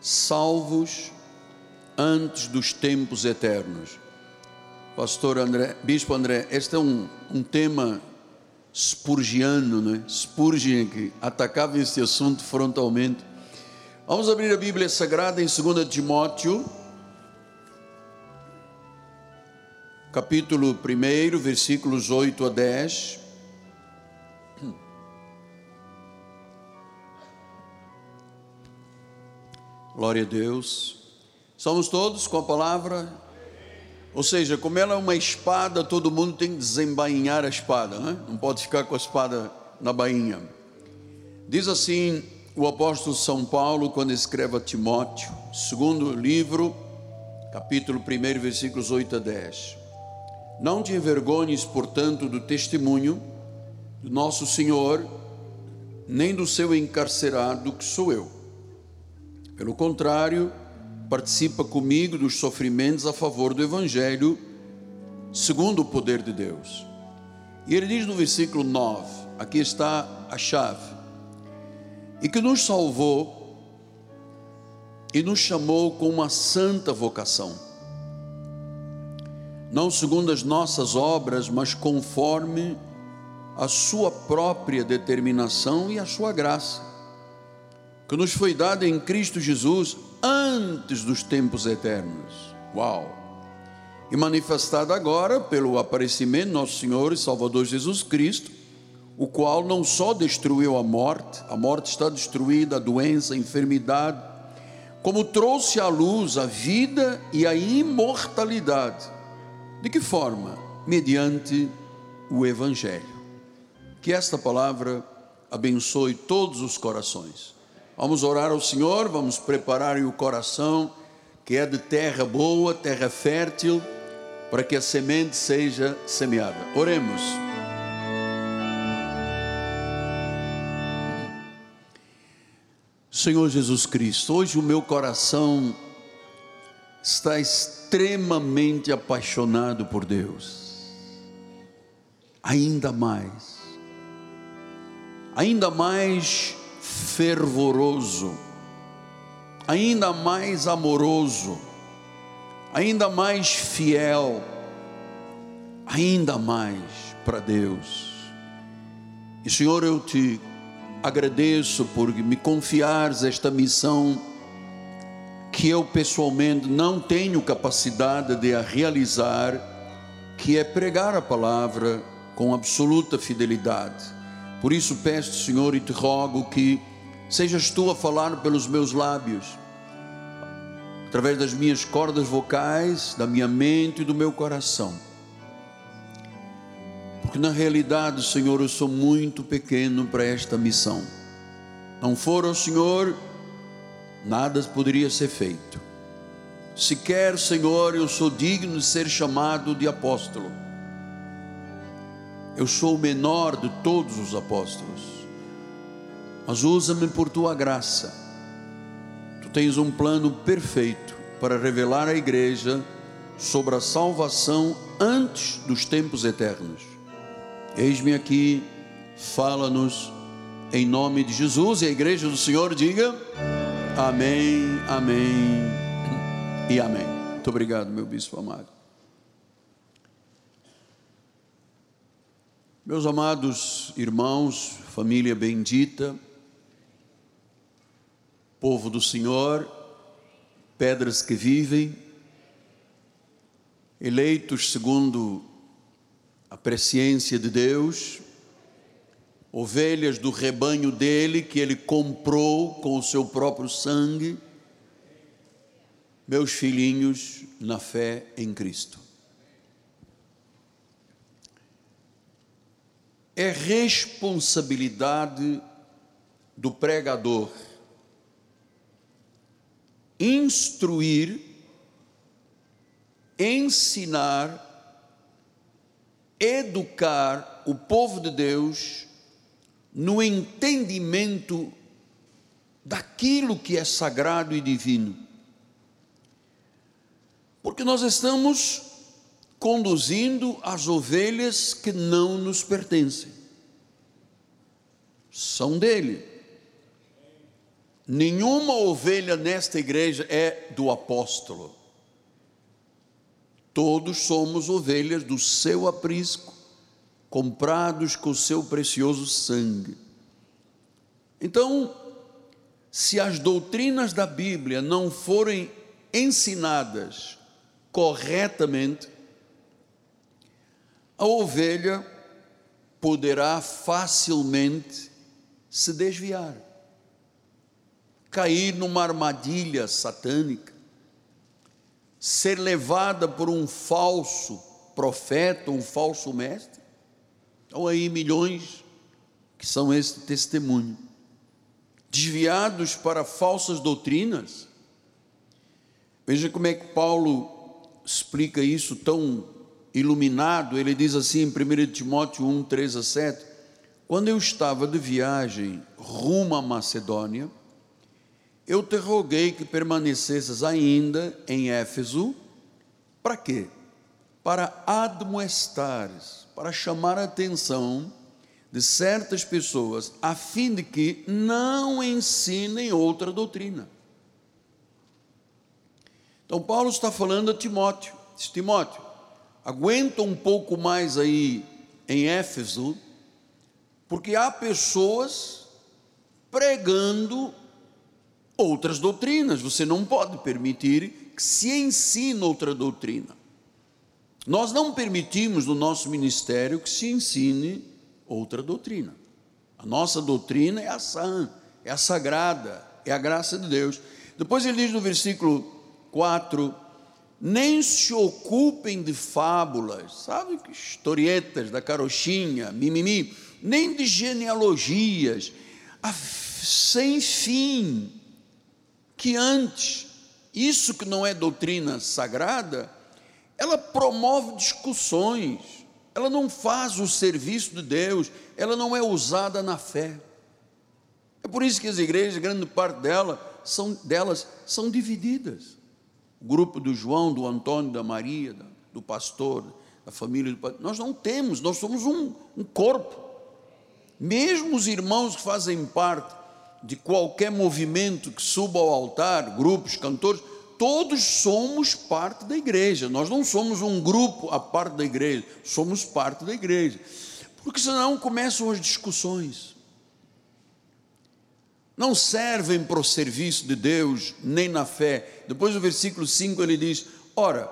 salvos antes dos tempos eternos. Pastor André, Bispo André, este é um, um tema spurgiano, né? Spurgeon que atacava esse assunto frontalmente. Vamos abrir a Bíblia Sagrada em 2 Timóteo, capítulo 1, versículos 8 a 10. Glória a Deus. Somos todos com a palavra. Ou seja, como ela é uma espada, todo mundo tem que desembainhar a espada, né? não pode ficar com a espada na bainha. Diz assim o apóstolo São Paulo, quando escreve a Timóteo, segundo livro, capítulo 1, versículos 8 a 10. Não te envergonhes, portanto, do testemunho do nosso Senhor, nem do seu encarcerado, que sou eu. Pelo contrário, participa comigo dos sofrimentos a favor do Evangelho, segundo o poder de Deus. E ele diz no versículo 9: aqui está a chave, e que nos salvou e nos chamou com uma santa vocação, não segundo as nossas obras, mas conforme a sua própria determinação e a sua graça, que nos foi dada em Cristo Jesus antes dos tempos eternos. Uau! E manifestada agora pelo aparecimento de nosso Senhor e Salvador Jesus Cristo, o qual não só destruiu a morte, a morte está destruída, a doença, a enfermidade, como trouxe à luz a vida e a imortalidade. De que forma? Mediante o Evangelho. Que esta palavra abençoe todos os corações. Vamos orar ao Senhor, vamos preparar o coração, que é de terra boa, terra fértil, para que a semente seja semeada. Oremos. Senhor Jesus Cristo, hoje o meu coração está extremamente apaixonado por Deus, ainda mais, ainda mais fervoroso, ainda mais amoroso, ainda mais fiel, ainda mais para Deus. E Senhor, eu te agradeço por me confiares esta missão que eu pessoalmente não tenho capacidade de a realizar, que é pregar a palavra com absoluta fidelidade por isso peço, Senhor, e te rogo que sejas tu a falar pelos meus lábios, através das minhas cordas vocais, da minha mente e do meu coração. Porque na realidade, Senhor, eu sou muito pequeno para esta missão. Não for o Senhor, nada poderia ser feito. Sequer, Senhor, eu sou digno de ser chamado de apóstolo eu sou o menor de todos os apóstolos, mas usa-me por tua graça. Tu tens um plano perfeito para revelar à igreja sobre a salvação antes dos tempos eternos. Eis-me aqui, fala-nos em nome de Jesus e a igreja do Senhor diga: Amém, Amém e Amém. Muito obrigado, meu bispo amado. Meus amados irmãos, família bendita, povo do Senhor, pedras que vivem, eleitos segundo a presciência de Deus, ovelhas do rebanho dele que ele comprou com o seu próprio sangue, meus filhinhos na fé em Cristo. é responsabilidade do pregador instruir, ensinar, educar o povo de Deus no entendimento daquilo que é sagrado e divino. Porque nós estamos conduzindo as ovelhas que não nos pertencem. São dele. Nenhuma ovelha nesta igreja é do apóstolo. Todos somos ovelhas do seu aprisco, comprados com o seu precioso sangue. Então, se as doutrinas da Bíblia não forem ensinadas corretamente, a ovelha poderá facilmente se desviar, cair numa armadilha satânica, ser levada por um falso profeta, um falso mestre. Estão aí milhões que são este testemunho desviados para falsas doutrinas. Veja como é que Paulo explica isso tão iluminado. Ele diz assim em 1 Timóteo 1, 3 a 7: Quando eu estava de viagem rumo à Macedônia, eu te roguei que permanecesses ainda em Éfeso, para quê? Para admoestares, para chamar a atenção de certas pessoas, a fim de que não ensinem outra doutrina. Então, Paulo está falando a Timóteo: diz, Timóteo, aguenta um pouco mais aí em Éfeso, porque há pessoas pregando outras doutrinas, você não pode permitir que se ensine outra doutrina. Nós não permitimos no nosso ministério que se ensine outra doutrina. A nossa doutrina é a sã, é a sagrada, é a graça de Deus. Depois ele diz no versículo 4: nem se ocupem de fábulas, sabe, historietas da carochinha, mimimi, nem de genealogias, sem fim, que antes, isso que não é doutrina sagrada, ela promove discussões, ela não faz o serviço de Deus, ela não é usada na fé. É por isso que as igrejas, grande parte delas, são, delas são divididas. O grupo do João, do Antônio, da Maria, do pastor, da família do pastor. Nós não temos, nós somos um, um corpo. Mesmo os irmãos que fazem parte de qualquer movimento que suba ao altar, grupos, cantores, todos somos parte da igreja. Nós não somos um grupo a parte da igreja, somos parte da igreja. Porque senão começam as discussões. Não servem para o serviço de Deus, nem na fé. Depois do versículo 5 ele diz: Ora,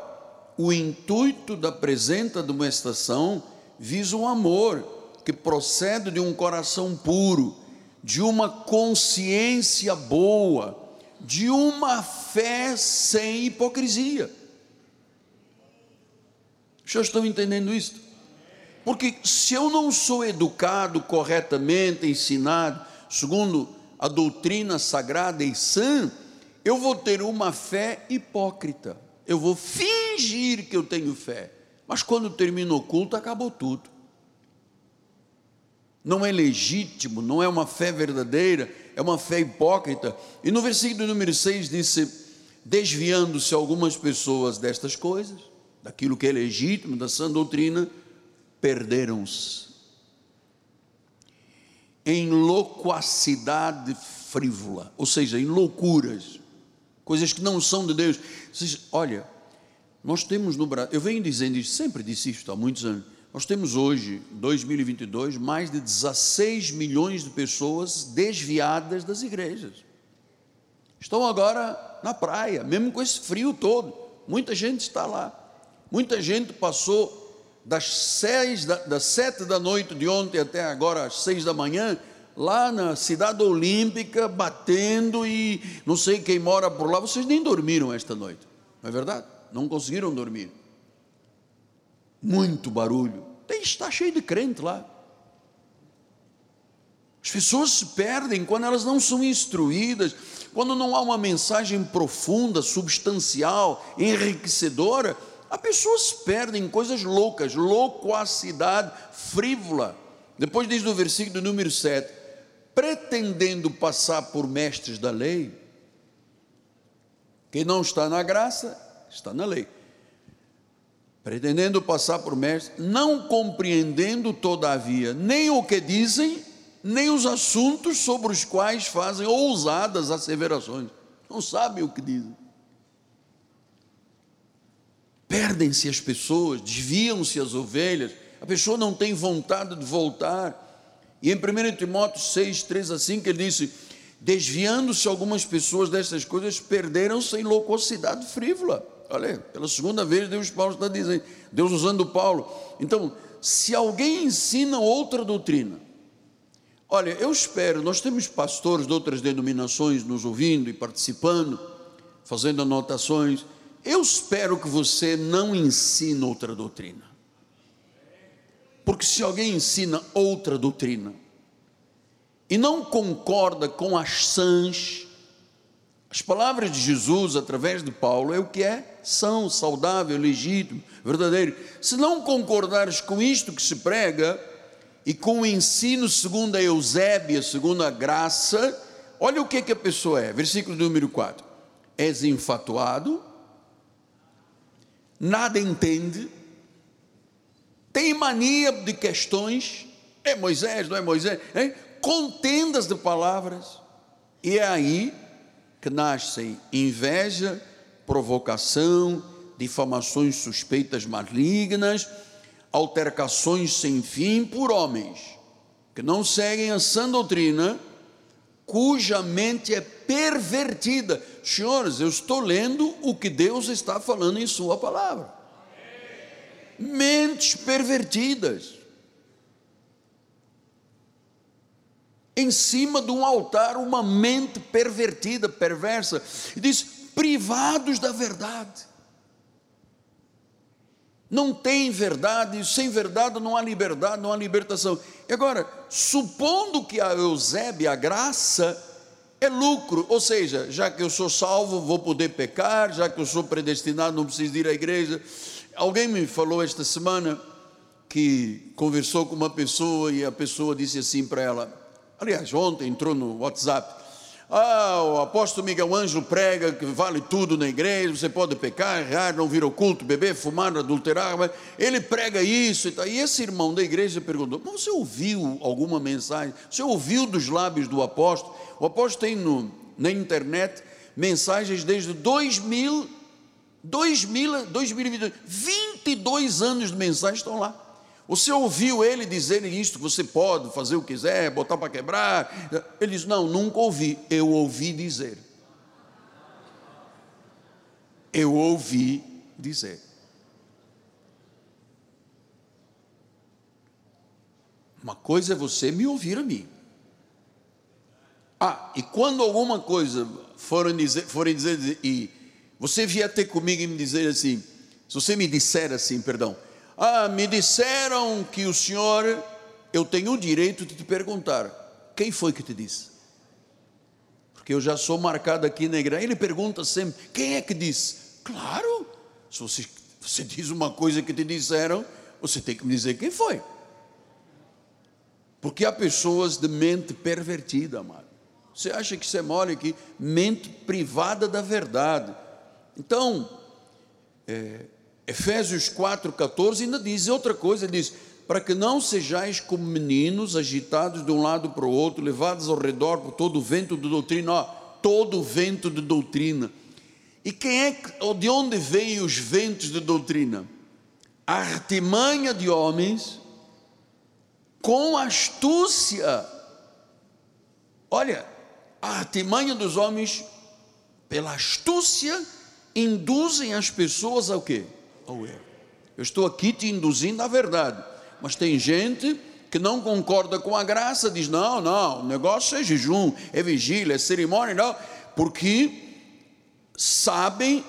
o intuito da presente demonstração visa o amor que procede de um coração puro, de uma consciência boa de uma fé sem hipocrisia. Senhores estão entendendo isso? Porque se eu não sou educado corretamente, ensinado, segundo a doutrina sagrada e sã, eu vou ter uma fé hipócrita. Eu vou fingir que eu tenho fé. Mas quando termina o culto, acabou tudo. Não é legítimo, não é uma fé verdadeira, é uma fé hipócrita. E no versículo número 6 disse: desviando-se algumas pessoas destas coisas, daquilo que é legítimo, da sã doutrina, perderam-se em loquacidade frívola, ou seja, em loucuras, coisas que não são de Deus. Seja, olha, nós temos no Brasil, eu venho dizendo isto, sempre disse isto há muitos anos nós temos hoje, 2022, mais de 16 milhões de pessoas desviadas das igrejas. Estão agora na praia, mesmo com esse frio todo. Muita gente está lá. Muita gente passou das seis, da, das sete da noite de ontem até agora às seis da manhã, lá na cidade olímpica, batendo e não sei quem mora por lá. Vocês nem dormiram esta noite, não é verdade? Não conseguiram dormir muito barulho. Tem, está cheio de crente lá. As pessoas se perdem quando elas não são instruídas, quando não há uma mensagem profunda, substancial, enriquecedora. As pessoas perdem em coisas loucas, loquacidade frívola. Depois diz no versículo número 7: pretendendo passar por mestres da lei, quem não está na graça, está na lei pretendendo passar por mestre, não compreendendo, todavia, nem o que dizem, nem os assuntos sobre os quais fazem ousadas asseverações. Não sabem o que dizem. Perdem-se as pessoas, desviam-se as ovelhas, a pessoa não tem vontade de voltar. E em 1 Timóteo 6, 3 a 5, ele disse: Desviando-se algumas pessoas dessas coisas, perderam-se em loquacidade frívola. Olha, pela segunda vez Deus Paulo está dizendo, Deus usando Paulo. Então, se alguém ensina outra doutrina, olha, eu espero, nós temos pastores de outras denominações nos ouvindo e participando, fazendo anotações. Eu espero que você não ensine outra doutrina. Porque se alguém ensina outra doutrina e não concorda com as sãs, as palavras de Jesus através de Paulo é o que é são, saudável, legítimo, verdadeiro. Se não concordares com isto que se prega e com o ensino segundo a Eusébia, segundo a graça, olha o que, que a pessoa é. Versículo número 4. És enfatuado, nada entende, tem mania de questões, é Moisés, não é Moisés, é? contendas de palavras, e é aí que nascem inveja, provocação, difamações suspeitas malignas, altercações sem fim por homens que não seguem a sã doutrina, cuja mente é pervertida. Senhores, eu estou lendo o que Deus está falando em Sua palavra. Mentes pervertidas. Em cima de um altar, uma mente pervertida, perversa. E diz: privados da verdade. Não tem verdade, sem verdade não há liberdade, não há libertação. E agora, supondo que a Eusébia, a graça, é lucro, ou seja, já que eu sou salvo, vou poder pecar, já que eu sou predestinado, não preciso ir à igreja. Alguém me falou esta semana que conversou com uma pessoa e a pessoa disse assim para ela: aliás, ontem entrou no WhatsApp, ah, o apóstolo Miguel Ângelo prega que vale tudo na igreja, você pode pecar, errar, não vir oculto, beber, fumar, adulterar, mas ele prega isso e tal. E esse irmão da igreja perguntou: Mas você ouviu alguma mensagem? Você ouviu dos lábios do apóstolo? O apóstolo tem no, na internet mensagens desde 2000, 2000, 2022, 22 anos de mensagens estão lá. Você ouviu ele dizer isto, você pode fazer o que quiser, botar para quebrar? Ele diz: Não, nunca ouvi. Eu ouvi dizer. Eu ouvi dizer. Uma coisa é você me ouvir a mim. Ah, e quando alguma coisa forem dizer, forem dizer e você vier ter comigo e me dizer assim, se você me disser assim, perdão, ah, me disseram que o senhor, eu tenho o direito de te perguntar: quem foi que te disse? Porque eu já sou marcado aqui na igreja. Ele pergunta sempre: quem é que disse? Claro, se você, você diz uma coisa que te disseram, você tem que me dizer quem foi. Porque há pessoas de mente pervertida, amado. Você acha que você mora aqui? Mente privada da verdade. Então, é, Efésios 4,14 ainda diz outra coisa: ele diz, para que não sejais como meninos agitados de um lado para o outro, levados ao redor por todo o vento de doutrina, ó, todo o vento de doutrina. E quem é de onde vêm os ventos de doutrina? A artimanha de homens com astúcia. Olha, a artimanha dos homens, pela astúcia, induzem as pessoas ao quê? Ao erro. Eu estou aqui te induzindo à verdade, mas tem gente que não concorda com a graça, diz: não, não, o negócio é jejum, é vigília, é cerimônia, não, porque sabem,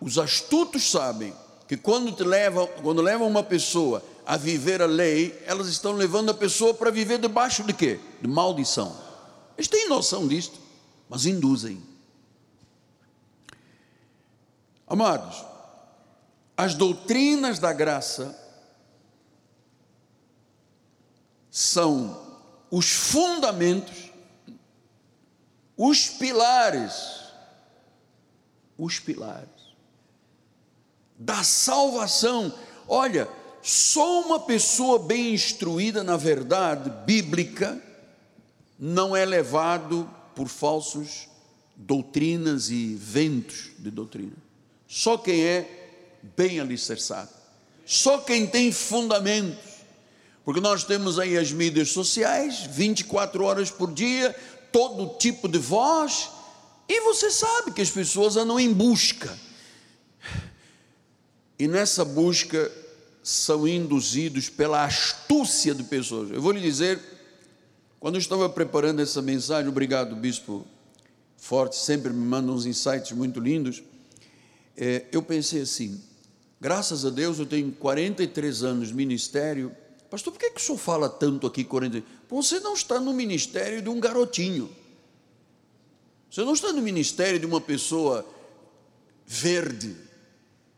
os astutos sabem, que quando te levam, quando levam uma pessoa a viver a lei, elas estão levando a pessoa para viver debaixo de quê? De maldição. Eles têm noção disto, mas induzem. Amados, as doutrinas da graça são os fundamentos, os pilares, os pilares da salvação. Olha, só uma pessoa bem instruída na verdade bíblica não é levado por falsos doutrinas e ventos de doutrina. Só quem é bem alicerçado, só quem tem fundamentos, porque nós temos aí as mídias sociais, 24 horas por dia, todo tipo de voz, e você sabe que as pessoas andam em busca. E nessa busca são induzidos pela astúcia de pessoas. Eu vou lhe dizer, quando eu estava preparando essa mensagem, obrigado, Bispo Forte, sempre me manda uns insights muito lindos. É, eu pensei assim: graças a Deus eu tenho 43 anos de ministério. Pastor, por que, que o senhor fala tanto aqui? 40? Você não está no ministério de um garotinho. Você não está no ministério de uma pessoa verde.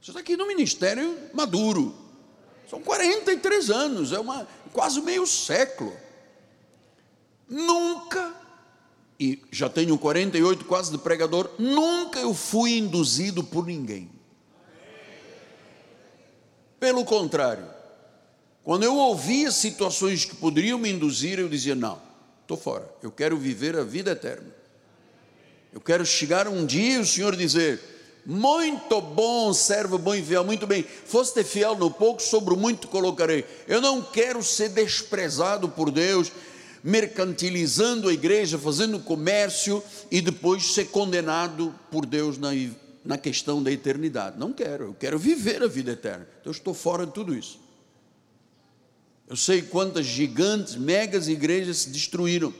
Você está aqui no ministério maduro. São 43 anos, é uma, quase meio século. Nunca, e já tenho 48 quase de pregador, nunca eu fui induzido por ninguém. Pelo contrário, quando eu ouvia situações que poderiam me induzir, eu dizia: não, estou fora, eu quero viver a vida eterna. Eu quero chegar um dia e o Senhor dizer: muito bom, servo bom e fiel, muito bem. Foste fiel no pouco, sobre o muito colocarei. Eu não quero ser desprezado por Deus, mercantilizando a igreja, fazendo comércio e depois ser condenado por Deus na, na questão da eternidade. Não quero, eu quero viver a vida eterna. Então eu estou fora de tudo isso. Eu sei quantas gigantes, megas igrejas se destruíram.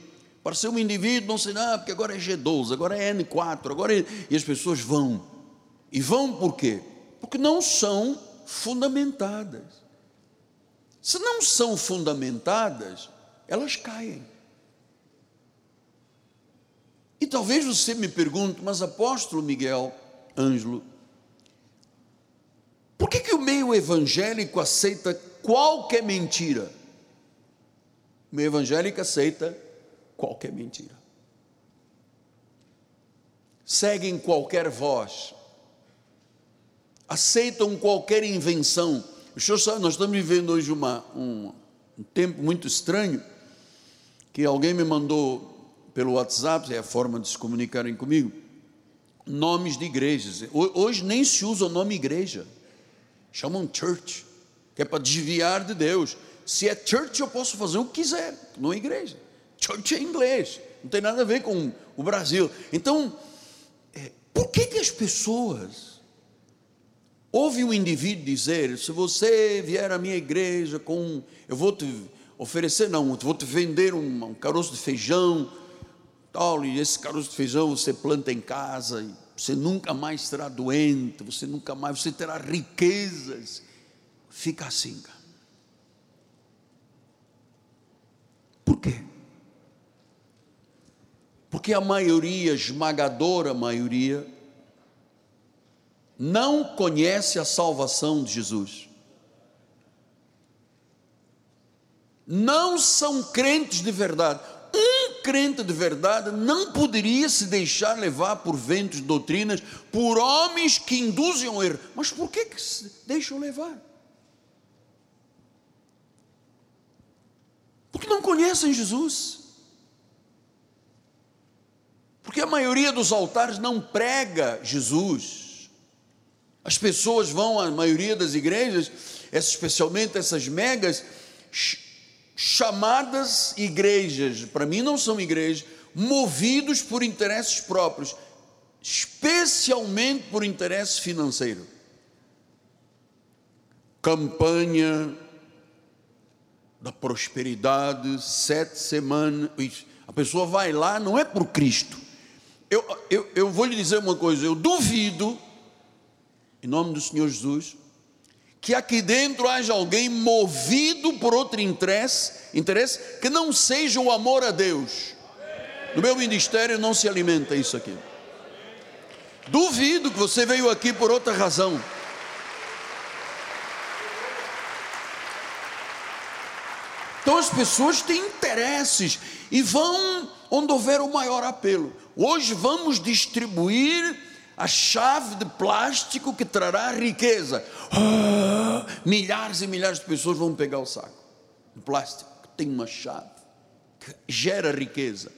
Para ser um indivíduo, não sei nada, porque agora é G12, agora é N4, agora é... e as pessoas vão. E vão por quê? Porque não são fundamentadas. Se não são fundamentadas, elas caem. E talvez você me pergunte, mas apóstolo Miguel Ângelo, por que, que o meio evangélico aceita qualquer mentira? O meio evangélico aceita qualquer mentira. Seguem qualquer voz, aceitam qualquer invenção. Nós estamos vivendo hoje uma, um, um tempo muito estranho, que alguém me mandou pelo WhatsApp, é a forma de se comunicarem comigo, nomes de igrejas. Hoje nem se usa o nome igreja, chamam church, que é para desviar de Deus. Se é church, eu posso fazer o que quiser, não é igreja. Church é inglês, não tem nada a ver com o Brasil. Então, é, por que, que as pessoas Houve um indivíduo dizer: se você vier à minha igreja com, eu vou te oferecer, não, eu vou te vender um, um caroço de feijão, tal, e esse caroço de feijão você planta em casa, e você nunca mais será doente, você nunca mais, você terá riquezas. Fica assim, cara. Por quê? Porque a maioria, esmagadora maioria, não conhece a salvação de Jesus. Não são crentes de verdade. Um crente de verdade não poderia se deixar levar por ventos doutrinas, por homens que induzem ao erro. Mas por que, que se deixam levar? Porque não conhecem Jesus. Porque a maioria dos altares não prega Jesus. As pessoas vão, a maioria das igrejas, especialmente essas megas, chamadas igrejas, para mim não são igrejas, movidos por interesses próprios, especialmente por interesse financeiro. Campanha da prosperidade, sete semanas. A pessoa vai lá, não é por Cristo. Eu, eu, eu vou lhe dizer uma coisa, eu duvido em nome do Senhor Jesus, que aqui dentro haja alguém movido por outro interesse, interesse que não seja o amor a Deus. No meu ministério não se alimenta isso aqui. Duvido que você veio aqui por outra razão. Então as pessoas têm interesses e vão onde houver o maior apelo. Hoje vamos distribuir a chave de plástico que trará riqueza. Oh, milhares e milhares de pessoas vão pegar o saco de plástico que tem uma chave. que gera riqueza.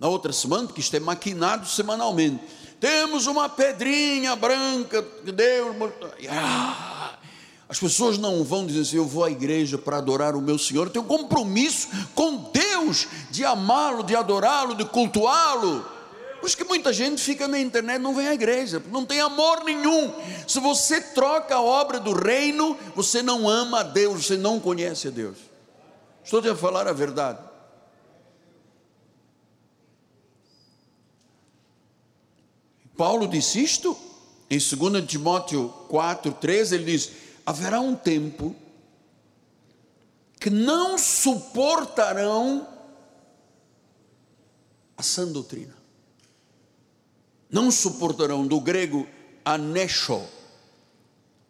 Na outra semana, porque isto é maquinado semanalmente. Temos uma pedrinha branca que Deus. Ah, as pessoas não vão dizer assim: eu vou à igreja para adorar o meu Senhor. Eu tenho compromisso com Deus de amá-lo, de adorá-lo, de cultuá-lo. Por isso que muita gente fica na internet não vem à igreja, não tem amor nenhum. Se você troca a obra do reino, você não ama a Deus, você não conhece a Deus. Estou te a falar a verdade. Paulo disse isto em 2 Timóteo 4, 13, ele diz: haverá um tempo que não suportarão a sã doutrina. Não suportarão, do grego anesho.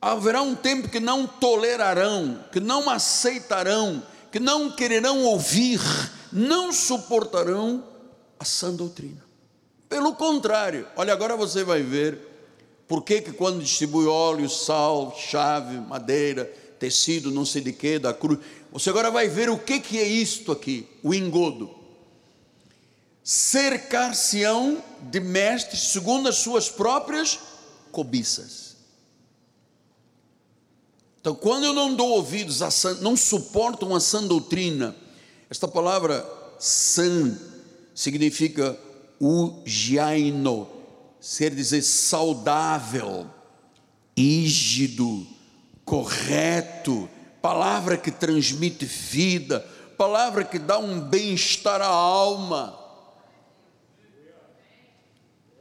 Haverá um tempo que não tolerarão, que não aceitarão, que não quererão ouvir, não suportarão a sã doutrina. Pelo contrário, olha, agora você vai ver por que, que quando distribui óleo, sal, chave, madeira, tecido, não sei de que, da cruz, você agora vai ver o que, que é isto aqui, o engodo. Cercar-se-ão de mestres segundo as suas próprias cobiças. Então, quando eu não dou ouvidos a sã, não suportam a sã doutrina, esta palavra sã significa ugiaino, ser dizer saudável, ígido, correto, palavra que transmite vida, palavra que dá um bem-estar à alma.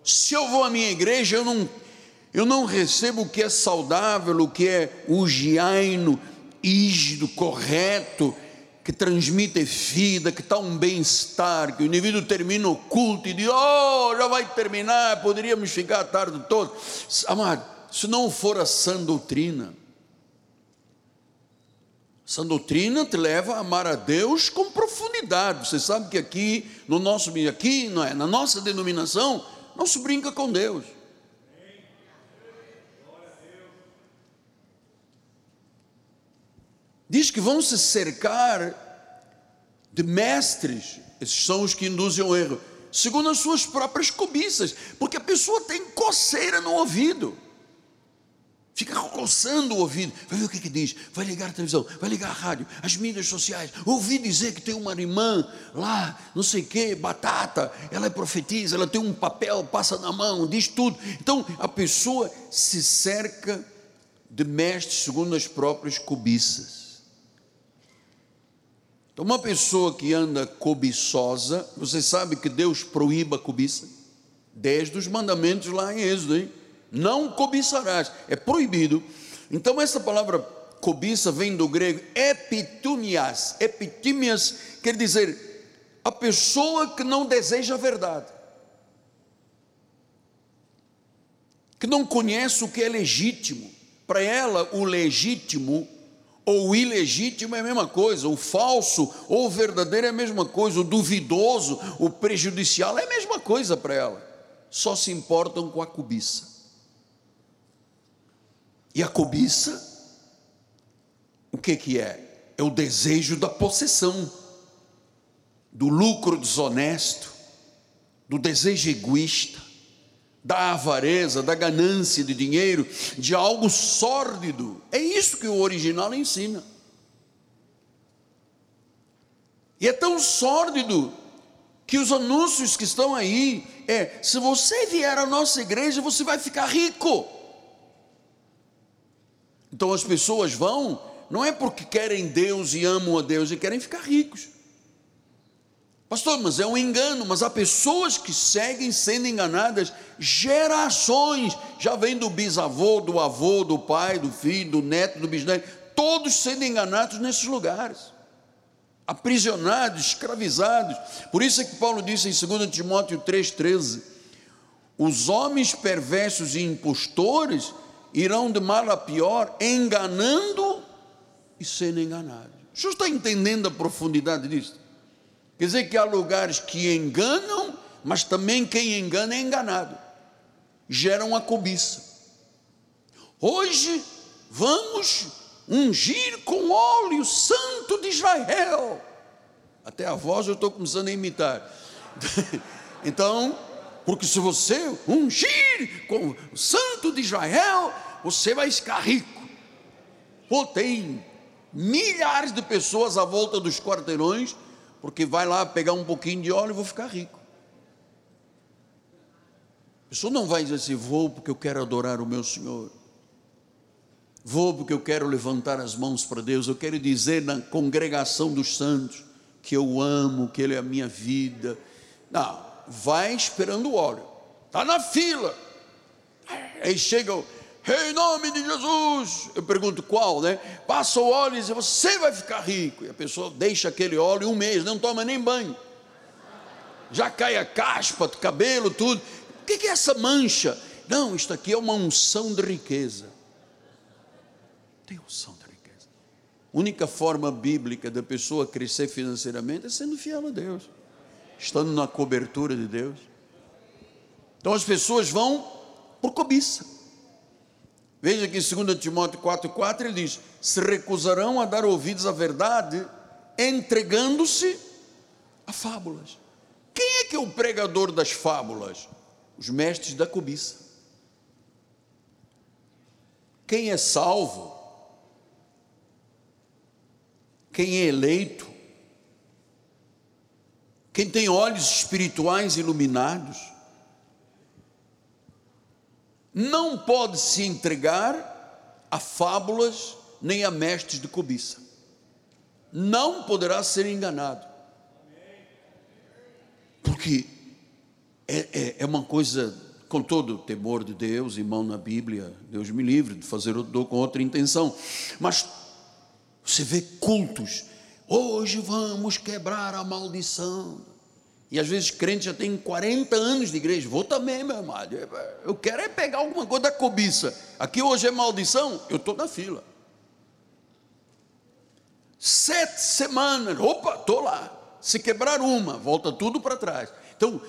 Se eu vou à minha igreja, eu não, eu não recebo o que é saudável, o que é ugiaino, ígido, correto, que transmite vida, que está um bem-estar, que o indivíduo termina o culto e diz: Oh, já vai terminar, poderíamos ficar a tarde toda. Amado, se não for a sã doutrina, sã doutrina te leva a amar a Deus com profundidade. Você sabe que aqui, no nosso aqui, não é, na nossa denominação, não se brinca com Deus. Diz que vão se cercar de mestres, esses são os que induzem ao erro, segundo as suas próprias cobiças, porque a pessoa tem coceira no ouvido. Fica coçando o ouvido, vai ver o que, que diz, vai ligar a televisão, vai ligar a rádio, as mídias sociais. Ouvi dizer que tem uma irmã lá, não sei o que, batata, ela é profetiza, ela tem um papel, passa na mão, diz tudo. Então a pessoa se cerca de mestres segundo as próprias cobiças. Então, uma pessoa que anda cobiçosa, você sabe que Deus proíba a cobiça? Desde os mandamentos lá em Êxodo, hein? Não cobiçarás, é proibido. Então, essa palavra cobiça vem do grego epitunias. Epitimias quer dizer a pessoa que não deseja a verdade, que não conhece o que é legítimo. Para ela, o legítimo ou o ilegítimo é a mesma coisa, o falso ou o verdadeiro é a mesma coisa, o duvidoso, o prejudicial é a mesma coisa para ela. Só se importam com a cobiça. E a cobiça, o que que é? É o desejo da possessão, do lucro desonesto, do desejo egoísta, da avareza, da ganância de dinheiro, de algo sórdido. É isso que o original ensina. E é tão sórdido que os anúncios que estão aí é: se você vier à nossa igreja, você vai ficar rico. Então as pessoas vão, não é porque querem Deus e amam a Deus e querem ficar ricos. Pastor, mas é um engano, mas há pessoas que seguem sendo enganadas gerações, já vem do bisavô, do avô, do pai, do filho, do neto, do bisneto, todos sendo enganados nesses lugares, aprisionados, escravizados. Por isso é que Paulo disse em 2 Timóteo 3,13: os homens perversos e impostores irão de mal a pior, enganando e sendo enganados. O senhor está entendendo a profundidade disso? Quer dizer que há lugares que enganam, mas também quem engana é enganado. Geram a cobiça. Hoje vamos ungir com óleo santo de Israel. Até a voz eu estou começando a imitar. então, porque se você ungir com o santo de Israel, você vai ficar rico. Pô, tem milhares de pessoas à volta dos quarteirões, porque vai lá pegar um pouquinho de óleo e vou ficar rico. A pessoa não vai dizer assim, vou porque eu quero adorar o meu Senhor. Vou porque eu quero levantar as mãos para Deus. Eu quero dizer na congregação dos santos que eu amo, que Ele é a minha vida. Não, vai esperando o óleo. Está na fila. Aí chega o, em nome de Jesus. Eu pergunto qual, né? Passa o óleo e diz, você vai ficar rico. E a pessoa deixa aquele óleo um mês, não toma nem banho. Já cai a caspa cabelo, tudo. O que é essa mancha? Não, isto aqui é uma unção de riqueza. Tem unção de riqueza. A única forma bíblica da pessoa crescer financeiramente é sendo fiel a Deus, estando na cobertura de Deus. Então as pessoas vão por cobiça. Veja que em 2 Timóteo 4,4 ele diz: se recusarão a dar ouvidos à verdade, entregando-se a fábulas. Quem é que é o pregador das fábulas? os mestres da cobiça. Quem é salvo, quem é eleito, quem tem olhos espirituais iluminados, não pode se entregar a fábulas nem a mestres de cobiça. Não poderá ser enganado. Porque é, é, é uma coisa, com todo o temor de Deus, irmão na Bíblia, Deus me livre de fazer o com outra intenção, mas você vê cultos, hoje vamos quebrar a maldição. E às vezes crente já tem 40 anos de igreja, vou também, meu amado. Eu quero é pegar alguma coisa da cobiça. Aqui hoje é maldição, eu estou na fila. Sete semanas, opa, estou lá. Se quebrar uma, volta tudo para trás. Então,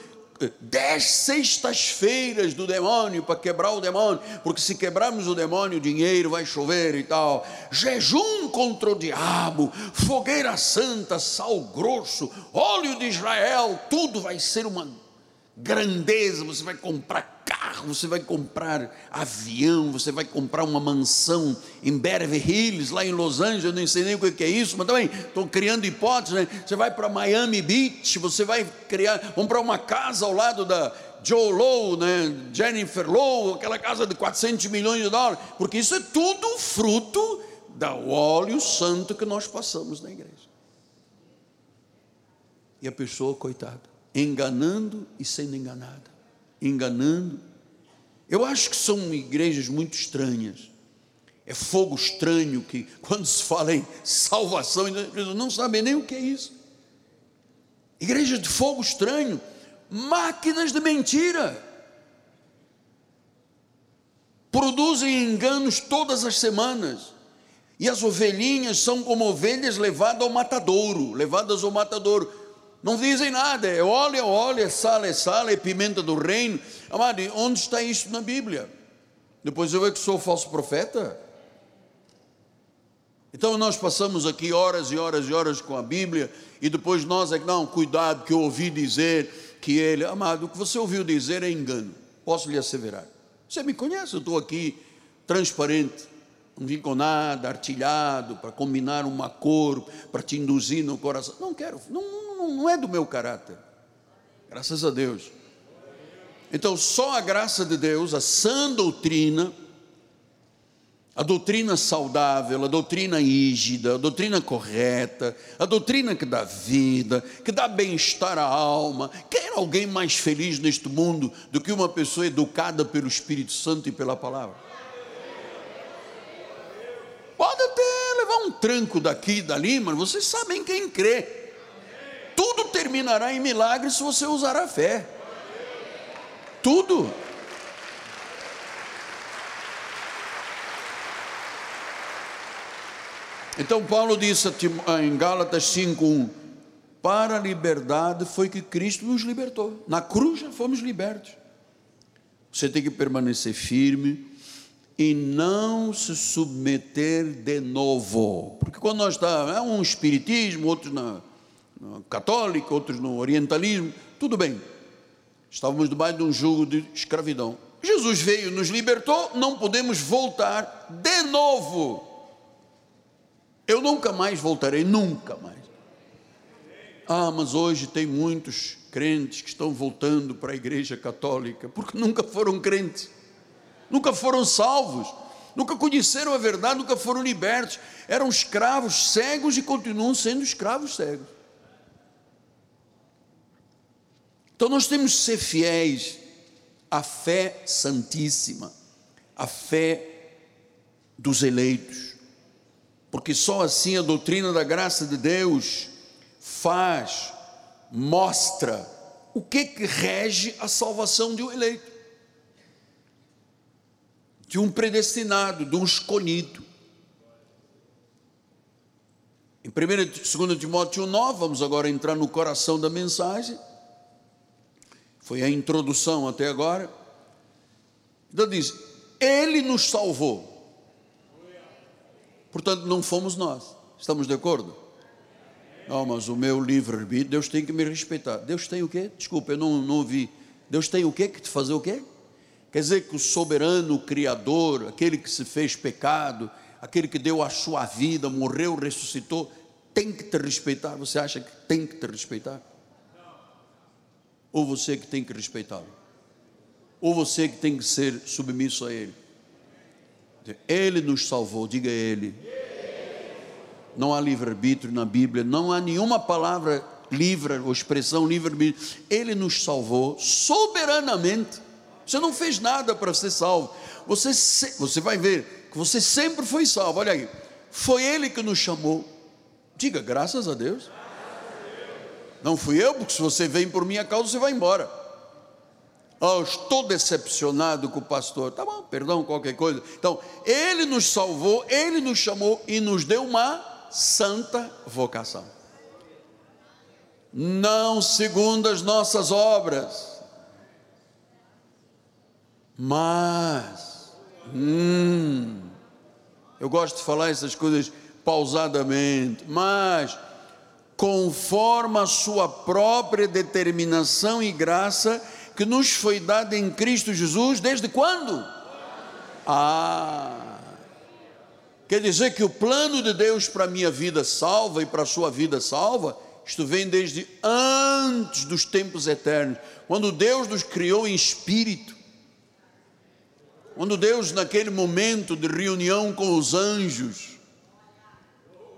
dez sextas-feiras do demônio para quebrar o demônio, porque se quebrarmos o demônio, o dinheiro vai chover e tal. Jejum contra o diabo, fogueira santa, sal grosso, óleo de Israel, tudo vai ser uma grandeza. Você vai comprar carro, você vai comprar avião, você vai comprar uma mansão em Beverly Hills, lá em Los Angeles, não sei nem o que é isso, mas também estou criando hipóteses, né? Você vai para Miami Beach, você vai criar, comprar uma casa ao lado da Joe Lowe, né? Jennifer Lowe, aquela casa de 400 milhões de dólares, porque isso é tudo fruto do óleo santo que nós passamos na igreja. E a pessoa, coitada, enganando e sendo enganada enganando. Eu acho que são igrejas muito estranhas. É fogo estranho que, quando se fala em salvação, não sabem nem o que é isso. Igrejas de fogo estranho, máquinas de mentira. Produzem enganos todas as semanas. E as ovelhinhas são como ovelhas levadas ao matadouro, levadas ao matadouro não dizem nada, é óleo, é óleo, é sal, é sal, é pimenta do reino. Amado, onde está isso na Bíblia? Depois eu é que sou falso profeta. Então nós passamos aqui horas e horas e horas com a Bíblia e depois nós é que não, cuidado que eu ouvi dizer que ele, amado, o que você ouviu dizer é engano. Posso lhe asseverar. Você me conhece, eu estou aqui transparente, não vim com nada, artilhado, para combinar uma cor, para te induzir no coração. Não quero, não, não, não é do meu caráter. Graças a Deus. Então, só a graça de Deus, a sã doutrina, a doutrina saudável, a doutrina ígida, a doutrina correta, a doutrina que dá vida, que dá bem-estar à alma. Quer alguém mais feliz neste mundo do que uma pessoa educada pelo Espírito Santo e pela palavra? Pode até levar um tranco daqui e dali, mas vocês sabem quem crê tudo terminará em milagre se você usar a fé. Tudo. Então Paulo disse em Gálatas 5:1, para a liberdade foi que Cristo nos libertou. Na cruz já fomos libertos. Você tem que permanecer firme e não se submeter de novo. Porque quando nós estamos, é um espiritismo, outro na no católico, outros no orientalismo, tudo bem. Estávamos debaixo de um jugo de escravidão. Jesus veio, nos libertou, não podemos voltar de novo. Eu nunca mais voltarei, nunca mais. Ah, mas hoje tem muitos crentes que estão voltando para a igreja católica, porque nunca foram crentes, nunca foram salvos, nunca conheceram a verdade, nunca foram libertos, eram escravos cegos e continuam sendo escravos cegos. Então nós temos que ser fiéis à fé santíssima, à fé dos eleitos, porque só assim a doutrina da graça de Deus faz, mostra o que que rege a salvação de um eleito, de um predestinado, de um escolhido. Em 1 2 Timóteo 9, vamos agora entrar no coração da mensagem. Foi a introdução até agora. Então diz: Ele nos salvou. Portanto, não fomos nós. Estamos de acordo? Não, mas o meu livre-arbítrio, Deus tem que me respeitar. Deus tem o quê? Desculpa, eu não, não ouvi. Deus tem o quê? Que te fazer o quê? Quer dizer que o soberano, criador, aquele que se fez pecado, aquele que deu a sua vida, morreu, ressuscitou, tem que te respeitar. Você acha que tem que te respeitar? Ou você que tem que respeitá-lo? Ou você que tem que ser submisso a ele? Ele nos salvou, diga ele não há livre-arbítrio na Bíblia, não há nenhuma palavra livre ou expressão livre-arbítrio. Ele nos salvou soberanamente. Você não fez nada para ser salvo. Você, você vai ver que você sempre foi salvo. Olha aí, foi Ele que nos chamou. Diga graças a Deus. Não fui eu, porque se você vem por minha causa, você vai embora. Oh, estou decepcionado com o pastor. Tá bom, perdão, qualquer coisa. Então, ele nos salvou, ele nos chamou e nos deu uma santa vocação. Não segundo as nossas obras, mas, hum, eu gosto de falar essas coisas pausadamente, mas, conforme a sua própria determinação e graça, que nos foi dada em Cristo Jesus, desde quando? Ah, Quer dizer que o plano de Deus para a minha vida salva e para a sua vida salva, isto vem desde antes dos tempos eternos, quando Deus nos criou em espírito, quando Deus, naquele momento de reunião com os anjos,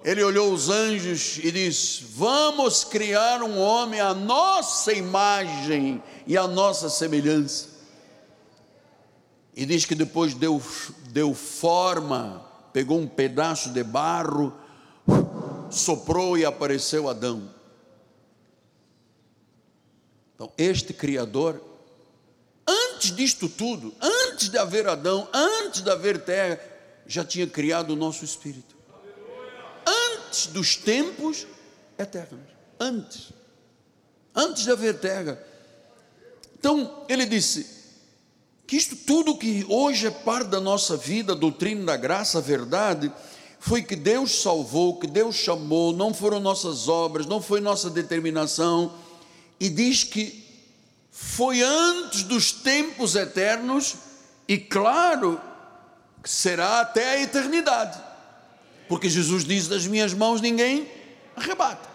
ele olhou os anjos e disse: Vamos criar um homem à nossa imagem e à nossa semelhança. E diz que depois deu, deu forma pegou um pedaço de barro, soprou e apareceu Adão. Então, este Criador, antes disto tudo, antes de haver Adão, antes de haver terra, já tinha criado o nosso espírito. Antes dos tempos eternos. Antes. Antes de haver terra. Então, ele disse: que isto tudo que hoje é parte da nossa vida, a doutrina da graça, a verdade, foi que Deus salvou, que Deus chamou, não foram nossas obras, não foi nossa determinação, e diz que foi antes dos tempos eternos, e claro, será até a eternidade, porque Jesus diz: das minhas mãos ninguém arrebata.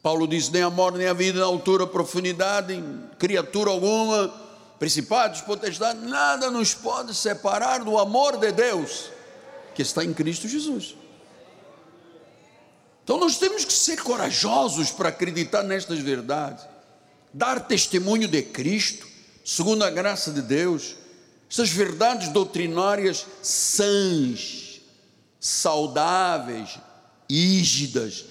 Paulo diz: nem a morte, nem a vida, na altura, profundidade, em criatura alguma, principados, potestades, nada nos pode separar do amor de Deus que está em Cristo Jesus. Então nós temos que ser corajosos para acreditar nestas verdades, dar testemunho de Cristo, segundo a graça de Deus, essas verdades doutrinárias sãs, saudáveis, ígidas,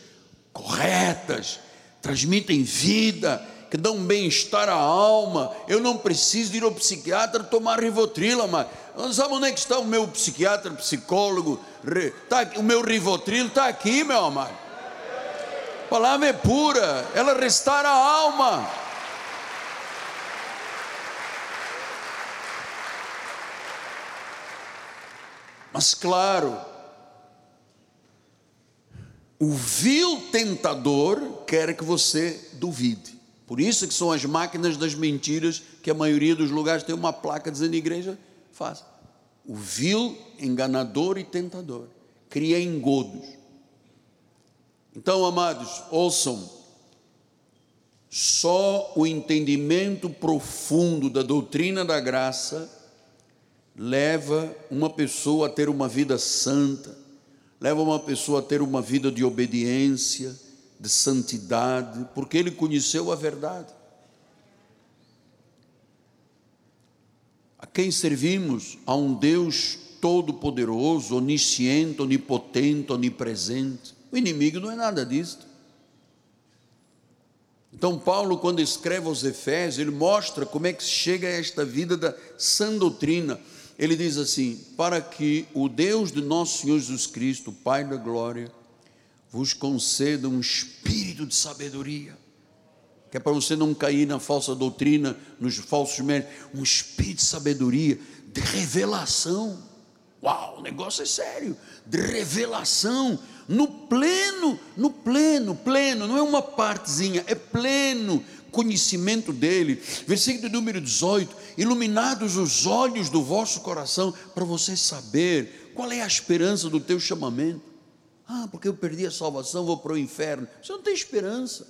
corretas, transmitem vida, que dão bem-estar à alma. Eu não preciso ir ao psiquiatra tomar rivotril, mas sabe onde é que está o meu psiquiatra, psicólogo? Tá, o meu rivotril está aqui, meu amado. A palavra é pura, ela restaura a alma. Mas claro, O vil tentador quer que você duvide. Por isso que são as máquinas das mentiras que a maioria dos lugares tem uma placa dizendo igreja faz. O vil enganador e tentador cria engodos. Então, amados, ouçam. Só o entendimento profundo da doutrina da graça leva uma pessoa a ter uma vida santa, leva uma pessoa a ter uma vida de obediência, de santidade, porque ele conheceu a verdade. A quem servimos? A um Deus todo-poderoso, onisciente, onipotente, onipresente. O inimigo não é nada disto. Então, Paulo, quando escreve aos Efésios, ele mostra como é que se chega a esta vida da sã doutrina. Ele diz assim: Para que o Deus de nosso Senhor Jesus Cristo, Pai da glória, vos conceda um espírito de sabedoria, que é para você não cair na falsa doutrina, nos falsos méritos, um espírito de sabedoria, de revelação. Uau, o negócio é sério, de revelação, no pleno, no pleno, pleno, não é uma partezinha, é pleno conhecimento dele. Versículo número 18: iluminados os olhos do vosso coração, para você saber qual é a esperança do teu chamamento. Ah, porque eu perdi a salvação, vou para o inferno. Você não tem esperança.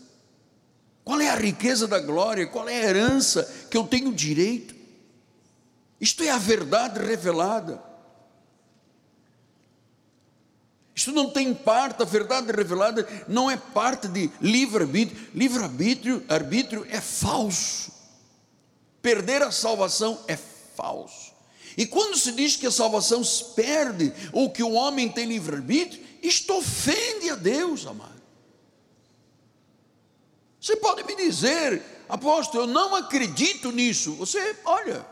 Qual é a riqueza da glória? Qual é a herança que eu tenho direito? Isto é a verdade revelada. Isto não tem parte, a verdade revelada não é parte de livre-arbítrio. Livre-arbítrio arbítrio é falso. Perder a salvação é falso. E quando se diz que a salvação se perde, ou que o homem tem livre-arbítrio, isto ofende a Deus, amado. Você pode me dizer, apóstolo, eu não acredito nisso. Você, olha,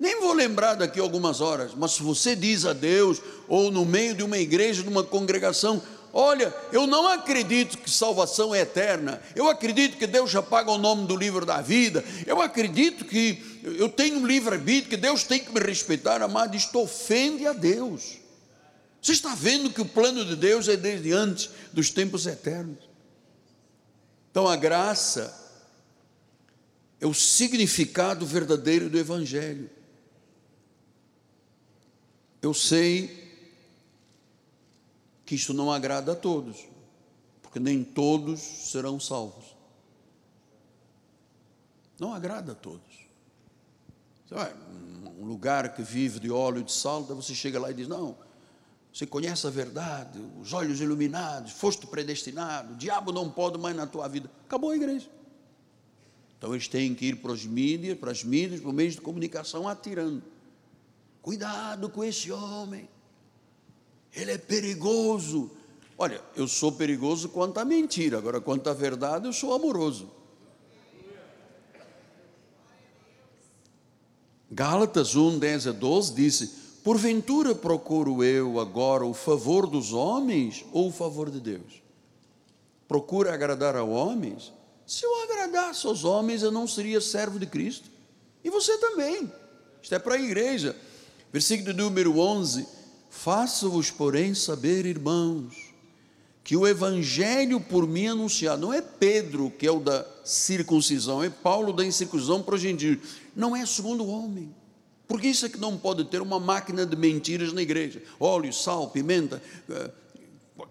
nem vou lembrar daqui a algumas horas, mas se você diz a Deus, ou no meio de uma igreja, de uma congregação, olha, eu não acredito que salvação é eterna, eu acredito que Deus já paga o nome do livro da vida, eu acredito que eu tenho um livre-arbítrio, que Deus tem que me respeitar, amado, isto ofende a Deus. Você está vendo que o plano de Deus é desde antes dos tempos eternos. Então a graça é o significado verdadeiro do Evangelho. Eu sei que isto não agrada a todos, porque nem todos serão salvos. Não agrada a todos. Um lugar que vive de óleo e de sal, você chega lá e diz: Não, você conhece a verdade, os olhos iluminados, foste predestinado, o diabo não pode mais na tua vida. Acabou a igreja. Então eles têm que ir para os mídias, para as mídias, para os meios de comunicação atirando. Cuidado com esse homem. Ele é perigoso. Olha, eu sou perigoso quanto à mentira, agora quanto à verdade, eu sou amoroso. Gálatas 1, 10 a 12 disse: Porventura procuro eu agora o favor dos homens ou o favor de Deus? Procura agradar a homens? Se eu agradasse aos homens, eu não seria servo de Cristo. E você também. Isto é para a igreja. Versículo número 11: Faço-vos, porém, saber, irmãos, que o evangelho por mim anunciado, não é Pedro que é o da circuncisão, é Paulo da incircuncisão gentios, não é segundo homem porque isso é que não pode ter uma máquina de mentiras na igreja. Óleo, sal, pimenta, eh,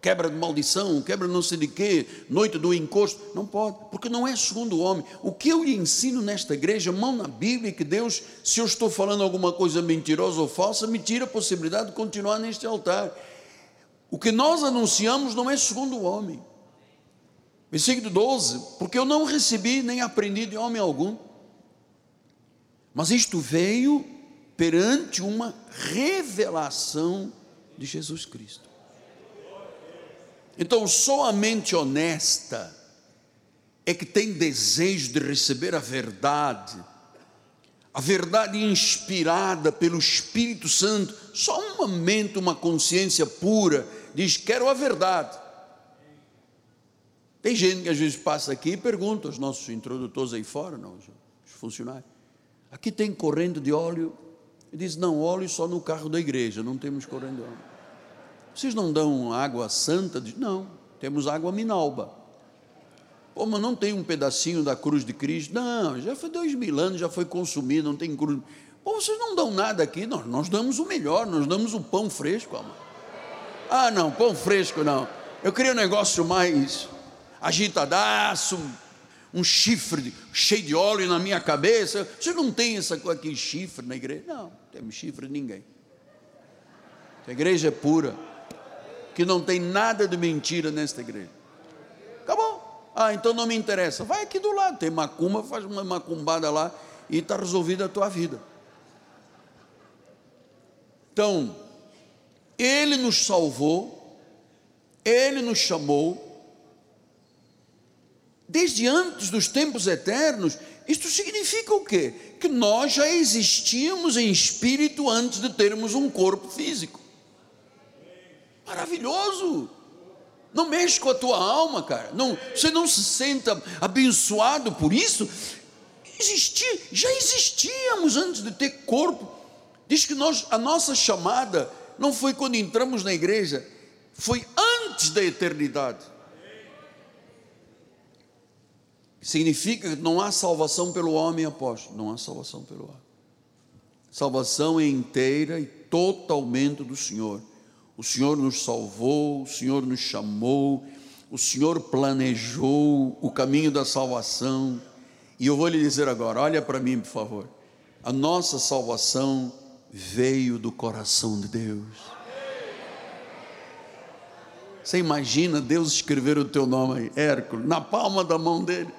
quebra de maldição, quebra não sei de quê, noite do encosto. Não pode, porque não é segundo o homem. O que eu lhe ensino nesta igreja, mão na Bíblia, que Deus, se eu estou falando alguma coisa mentirosa ou falsa, me tira a possibilidade de continuar neste altar. O que nós anunciamos não é segundo o homem. Versículo 12: Porque eu não recebi nem aprendi de homem algum, mas isto veio perante uma revelação de Jesus Cristo. Então, só a mente honesta é que tem desejo de receber a verdade, a verdade inspirada pelo Espírito Santo. Só uma mente, uma consciência pura diz: Quero a verdade. Tem gente que às vezes passa aqui e pergunta aos nossos introdutores aí fora, não, os funcionários: aqui tem corrente de óleo e diz: Não, óleo só no carro da igreja, não temos correndo óleo. Vocês não dão água santa? Não, temos água minalba. Pô, mas não tem um pedacinho da cruz de Cristo? Não, já foi dois mil anos, já foi consumido, não tem cruz. Pô, vocês não dão nada aqui? Nós, nós damos o melhor, nós damos o pão fresco, amor. Ah, não, pão fresco não. Eu queria um negócio mais agitadaço, um chifre cheio de óleo na minha cabeça. Você não tem essa coisa aqui, chifre na igreja? Não, não temos chifre de ninguém. A igreja é pura, que não tem nada de mentira nesta igreja. Acabou. Ah, então não me interessa. Vai aqui do lado, tem macumba, faz uma macumbada lá e está resolvida a tua vida. Então, Ele nos salvou, Ele nos chamou, desde antes dos tempos eternos, isto significa o quê? Que nós já existíamos em espírito antes de termos um corpo físico. Maravilhoso! Não mexe com a tua alma, cara. Não, você não se senta abençoado por isso. Existia, já existíamos antes de ter corpo. Diz que nós, a nossa chamada não foi quando entramos na igreja, foi antes da eternidade. Significa que não há salvação pelo homem apóstolo, não há salvação pelo homem. Salvação é inteira e totalmente do Senhor. O Senhor nos salvou, o Senhor nos chamou, o Senhor planejou o caminho da salvação. E eu vou lhe dizer agora, olha para mim, por favor. A nossa salvação veio do coração de Deus. Você imagina Deus escrever o teu nome aí, Hércules, na palma da mão dele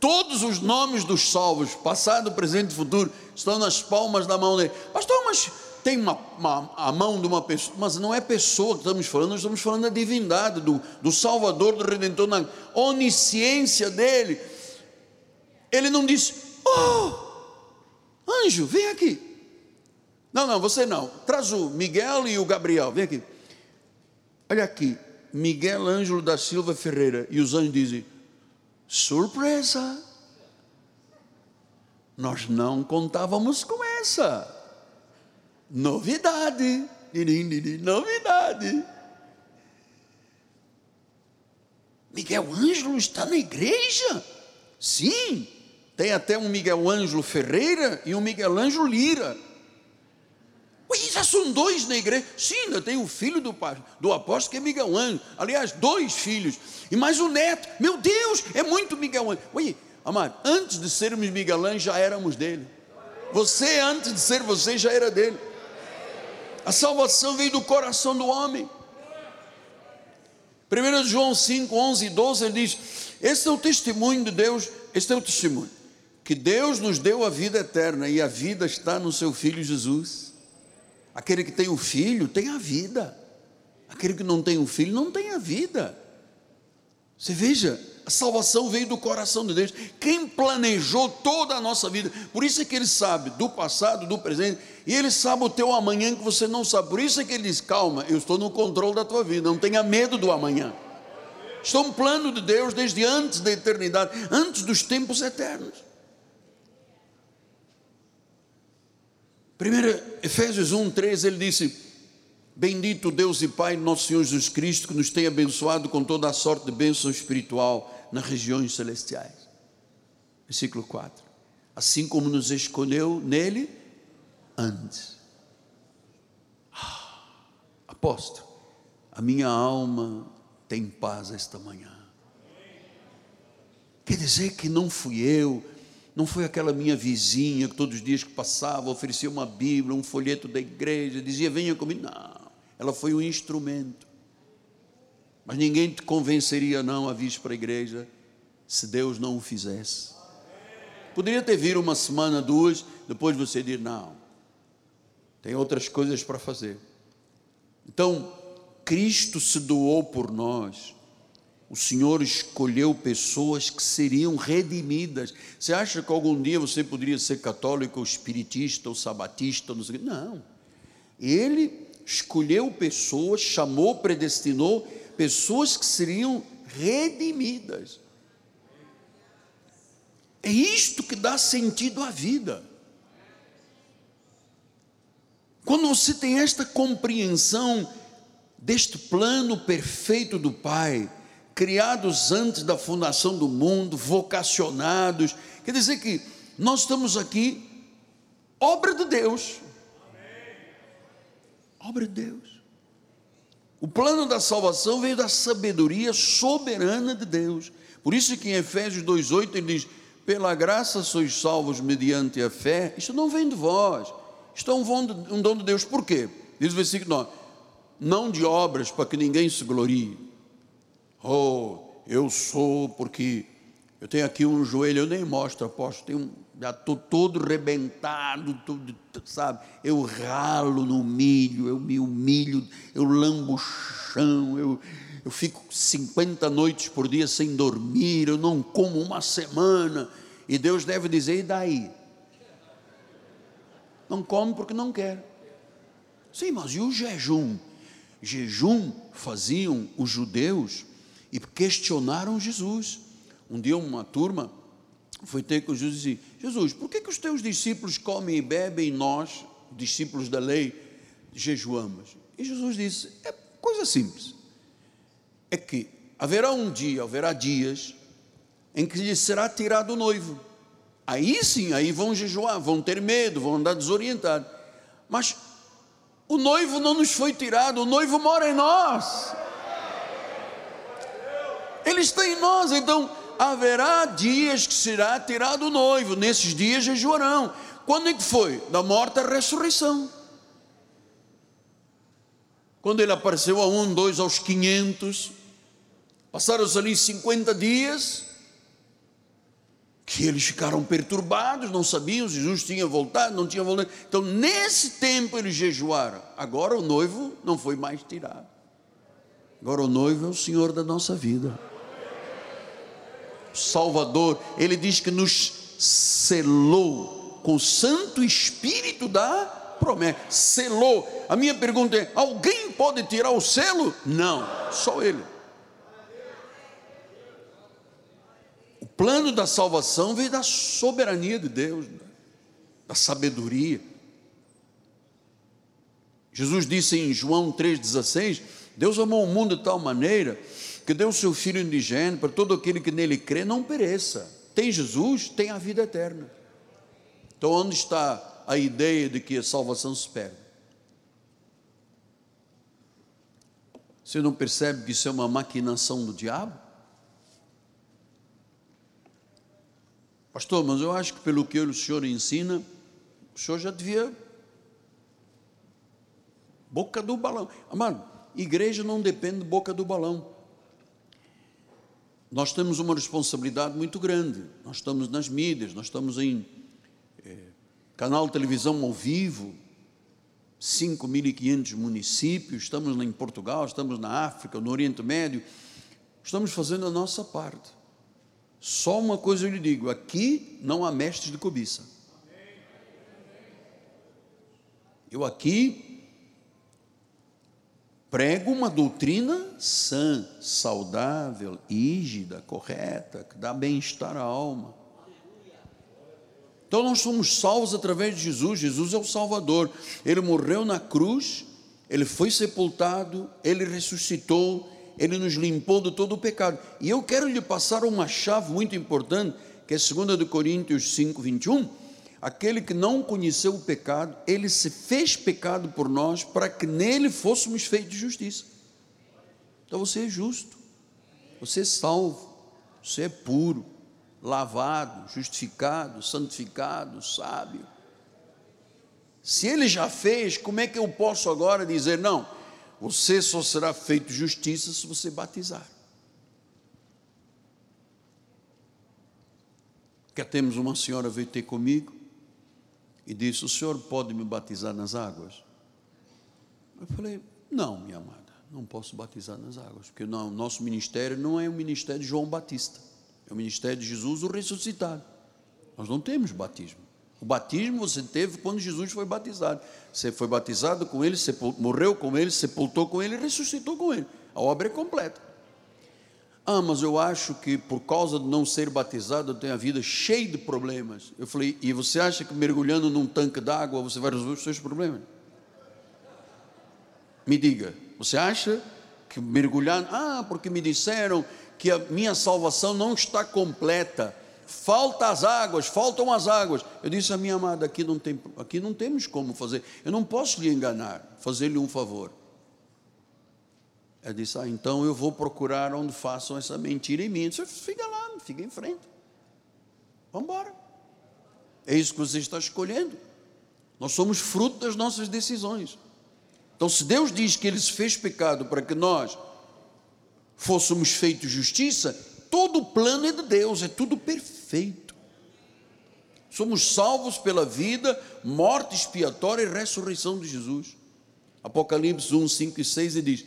todos os nomes dos salvos, passado, presente e futuro, estão nas palmas da mão dele. Pastor, mas tem uma, uma, a mão de uma pessoa, mas não é pessoa que estamos falando, nós estamos falando da divindade, do, do Salvador, do Redentor, na onisciência dele. Ele não disse, oh, anjo, vem aqui. Não, não, você não. Traz o Miguel e o Gabriel, vem aqui. Olha aqui, Miguel Ângelo da Silva Ferreira. E os anjos dizem, Surpresa! Nós não contávamos com essa. Novidade. Novidade. Miguel Ângelo está na igreja? Sim. Tem até um Miguel Ângelo Ferreira e um Miguel Ângelo Lira. Ué, já são dois na igreja. Sim, ainda tem o filho do, do apóstolo que é Miguel Ângelo. Aliás, dois filhos. E mais o neto. Meu Deus, é muito Miguel Ângelo. Ué, amado, antes de sermos Miguel Ângelo, já éramos dele. Você, antes de ser você, já era dele. A salvação veio do coração do homem. 1 João 5, 11 e 12, ele diz: Este é o testemunho de Deus, este é o testemunho, que Deus nos deu a vida eterna e a vida está no seu Filho Jesus. Aquele que tem o filho tem a vida. Aquele que não tem o filho não tem a vida. Você veja, a salvação veio do coração de Deus. Quem planejou toda a nossa vida. Por isso é que ele sabe do passado, do presente, e ele sabe o teu amanhã que você não sabe. Por isso é que ele diz: "Calma, eu estou no controle da tua vida. Não tenha medo do amanhã." Estou um plano de Deus desde antes da eternidade, antes dos tempos eternos. 1 Efésios 1, 3, ele disse: Bendito Deus e Pai, nosso Senhor Jesus Cristo, que nos tem abençoado com toda a sorte de bênção espiritual nas regiões celestiais. Versículo 4. Assim como nos escolheu nele antes. Ah, apóstolo, a minha alma tem paz esta manhã. Quer dizer que não fui eu, não foi aquela minha vizinha que todos os dias que passava oferecia uma Bíblia, um folheto da igreja, dizia venha comigo. Não, ela foi um instrumento. Mas ninguém te convenceria não a vir para a igreja se Deus não o fizesse. Poderia ter vir uma semana, duas, depois você dizer não, tem outras coisas para fazer. Então, Cristo se doou por nós o Senhor escolheu pessoas que seriam redimidas. Você acha que algum dia você poderia ser católico, ou espiritista, ou sabatista? Não, não. Ele escolheu pessoas, chamou, predestinou pessoas que seriam redimidas. É isto que dá sentido à vida. Quando você tem esta compreensão deste plano perfeito do Pai, criados antes da fundação do mundo, vocacionados, quer dizer que nós estamos aqui, obra de Deus. Obra de Deus. O plano da salvação veio da sabedoria soberana de Deus. Por isso que em Efésios 2,8 ele diz: pela graça sois salvos mediante a fé. Isso não vem de vós, isto é um dom de Deus. Por quê? Diz o versículo 9: não de obras para que ninguém se glorie. Oh, eu sou porque eu tenho aqui um joelho, eu nem mostro, aposto, tenho um, já estou todo rebentado, tudo, sabe? Eu ralo no milho, eu me humilho, eu lambo o chão, eu, eu fico 50 noites por dia sem dormir, eu não como uma semana. E Deus deve dizer: e daí? Não come porque não quer. Sim, mas e o jejum? Jejum faziam os judeus e questionaram Jesus. Um dia uma turma foi ter com Jesus e disse: Jesus, por que, que os teus discípulos comem e bebem e nós, discípulos da lei, jejuamos? E Jesus disse: é coisa simples. É que haverá um dia, haverá dias, em que lhe será tirado o noivo. Aí sim, aí vão jejuar, vão ter medo, vão andar desorientados. Mas o noivo não nos foi tirado, o noivo mora em nós. Ele está em nós, então haverá dias que será tirado o noivo, nesses dias jejuarão. Quando é que foi? Da morte à ressurreição. Quando ele apareceu a um, dois, aos quinhentos, passaram-se ali 50 dias, que eles ficaram perturbados, não sabiam se Jesus tinha voltado, não tinha voltado. Então, nesse tempo eles jejuaram. Agora o noivo não foi mais tirado. Agora o noivo é o Senhor da nossa vida. Salvador, ele diz que nos selou com o Santo Espírito da promessa. Selou. A minha pergunta é: alguém pode tirar o selo? Não, só ele. O plano da salvação veio da soberania de Deus, da sabedoria. Jesus disse em João 3,16: Deus amou o mundo de tal maneira que deu o seu Filho indigênito para todo aquele que nele crê não pereça. Tem Jesus, tem a vida eterna. Então, onde está a ideia de que a salvação se perde? Você não percebe que isso é uma maquinação do diabo? Pastor, mas eu acho que pelo que o senhor ensina, o senhor já devia. Boca do balão. Amado, igreja não depende de boca do balão nós temos uma responsabilidade muito grande. Nós estamos nas mídias, nós estamos em é, canal de televisão ao vivo, 5.500 municípios, estamos em Portugal, estamos na África, no Oriente Médio, estamos fazendo a nossa parte. Só uma coisa eu lhe digo: aqui não há mestres de cobiça. Eu aqui prego uma doutrina sã, saudável, ígida, correta, que dá bem-estar à alma. Então nós somos salvos através de Jesus, Jesus é o Salvador. Ele morreu na cruz, ele foi sepultado, ele ressuscitou, ele nos limpou de todo o pecado. E eu quero lhe passar uma chave muito importante, que é 2 Coríntios 5, 21 aquele que não conheceu o pecado, ele se fez pecado por nós para que nele fôssemos feitos justiça. Então você é justo, você é salvo, você é puro, lavado, justificado, santificado, sábio. Se ele já fez, como é que eu posso agora dizer não? Você só será feito justiça se você batizar. Que temos uma senhora veio ter comigo e disse: O senhor pode me batizar nas águas? Eu falei: Não, minha amada, não posso batizar nas águas, porque não, nosso ministério não é o ministério de João Batista, é o ministério de Jesus, o ressuscitado. Nós não temos batismo. O batismo você teve quando Jesus foi batizado. Você foi batizado com ele, morreu com ele, sepultou com ele ressuscitou com ele. A obra é completa. Ah, mas eu acho que por causa de não ser batizado eu tenho a vida cheia de problemas. Eu falei, e você acha que mergulhando num tanque d'água você vai resolver os seus problemas? Me diga, você acha que mergulhar, ah, porque me disseram que a minha salvação não está completa, falta as águas, faltam as águas. Eu disse a minha amada, aqui não, tem, aqui não temos como fazer, eu não posso lhe enganar, fazer-lhe um favor. Ela disse, ah, então eu vou procurar onde façam essa mentira em mim. Você fica lá, fica em frente. Vamos embora. É isso que você está escolhendo. Nós somos fruto das nossas decisões. Então, se Deus diz que Ele se fez pecado para que nós fôssemos feitos justiça, todo o plano é de Deus, é tudo perfeito. Somos salvos pela vida, morte expiatória e ressurreição de Jesus. Apocalipse 1, 5 e 6 ele diz: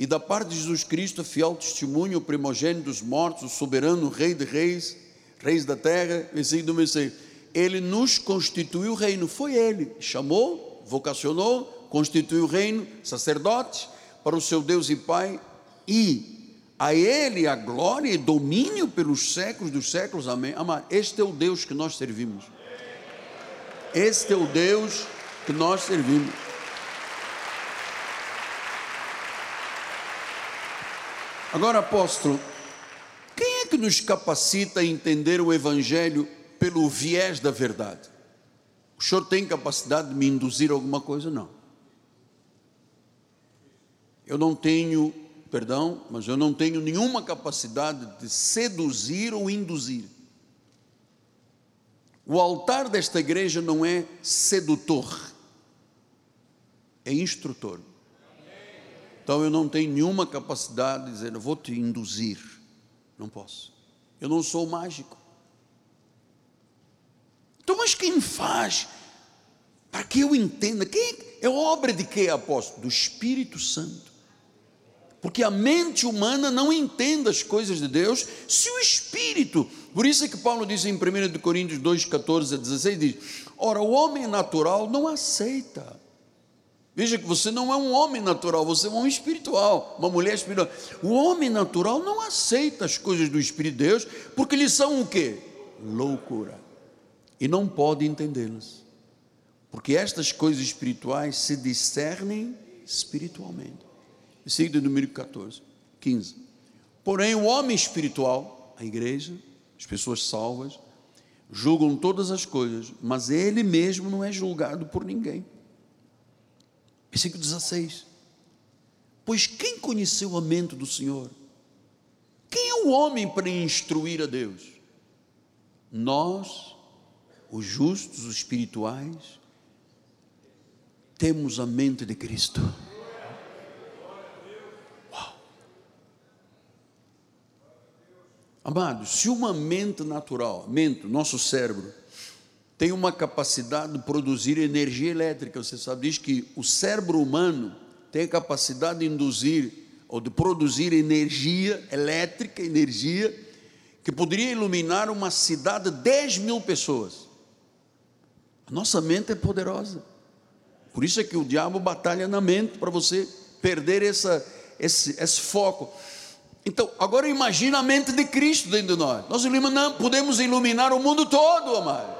E da parte de Jesus Cristo, fiel testemunho, primogênito dos mortos, soberano, rei de reis, reis da terra, versículo número 6. Ele nos constituiu reino, foi ele, chamou, vocacionou, constituiu reino, sacerdotes, para o seu Deus e Pai, e a Ele a glória e domínio pelos séculos dos séculos, amém. Amar, este é o Deus que nós servimos. Este é o Deus que nós servimos. Agora, apóstolo, quem é que nos capacita a entender o Evangelho pelo viés da verdade? O senhor tem capacidade de me induzir alguma coisa? Não eu não tenho, perdão, mas eu não tenho nenhuma capacidade de seduzir ou induzir. O altar desta igreja não é sedutor, é instrutor. Então eu não tenho nenhuma capacidade de dizer, eu vou te induzir. Não posso. Eu não sou mágico. Então, mas quem faz? Para que eu entenda? Quem é obra de que, apóstolo? Do Espírito Santo. Porque a mente humana não entende as coisas de Deus se o Espírito. Por isso é que Paulo diz em 1 Coríntios 2, 14 a 16: diz: Ora, o homem natural não aceita. Veja que você não é um homem natural, você é um homem espiritual, uma mulher espiritual. O homem natural não aceita as coisas do Espírito de Deus, porque eles são o quê? Loucura. E não pode entendê-las. Porque estas coisas espirituais se discernem espiritualmente versículo número 14, 15. Porém, o homem espiritual, a igreja, as pessoas salvas, julgam todas as coisas, mas ele mesmo não é julgado por ninguém. Versículo 16. Pois quem conheceu a mente do Senhor? Quem é o homem para instruir a Deus? Nós, os justos, os espirituais, temos a mente de Cristo. Amados, se uma mente natural, mente, nosso cérebro, tem uma capacidade de produzir energia elétrica, você sabe, diz que o cérebro humano tem a capacidade de induzir ou de produzir energia elétrica, energia, que poderia iluminar uma cidade de 10 mil pessoas. A nossa mente é poderosa. Por isso é que o diabo batalha na mente para você perder essa, esse, esse foco. Então, agora imagina a mente de Cristo dentro de nós. Nós iluminamos, podemos iluminar o mundo todo, amado.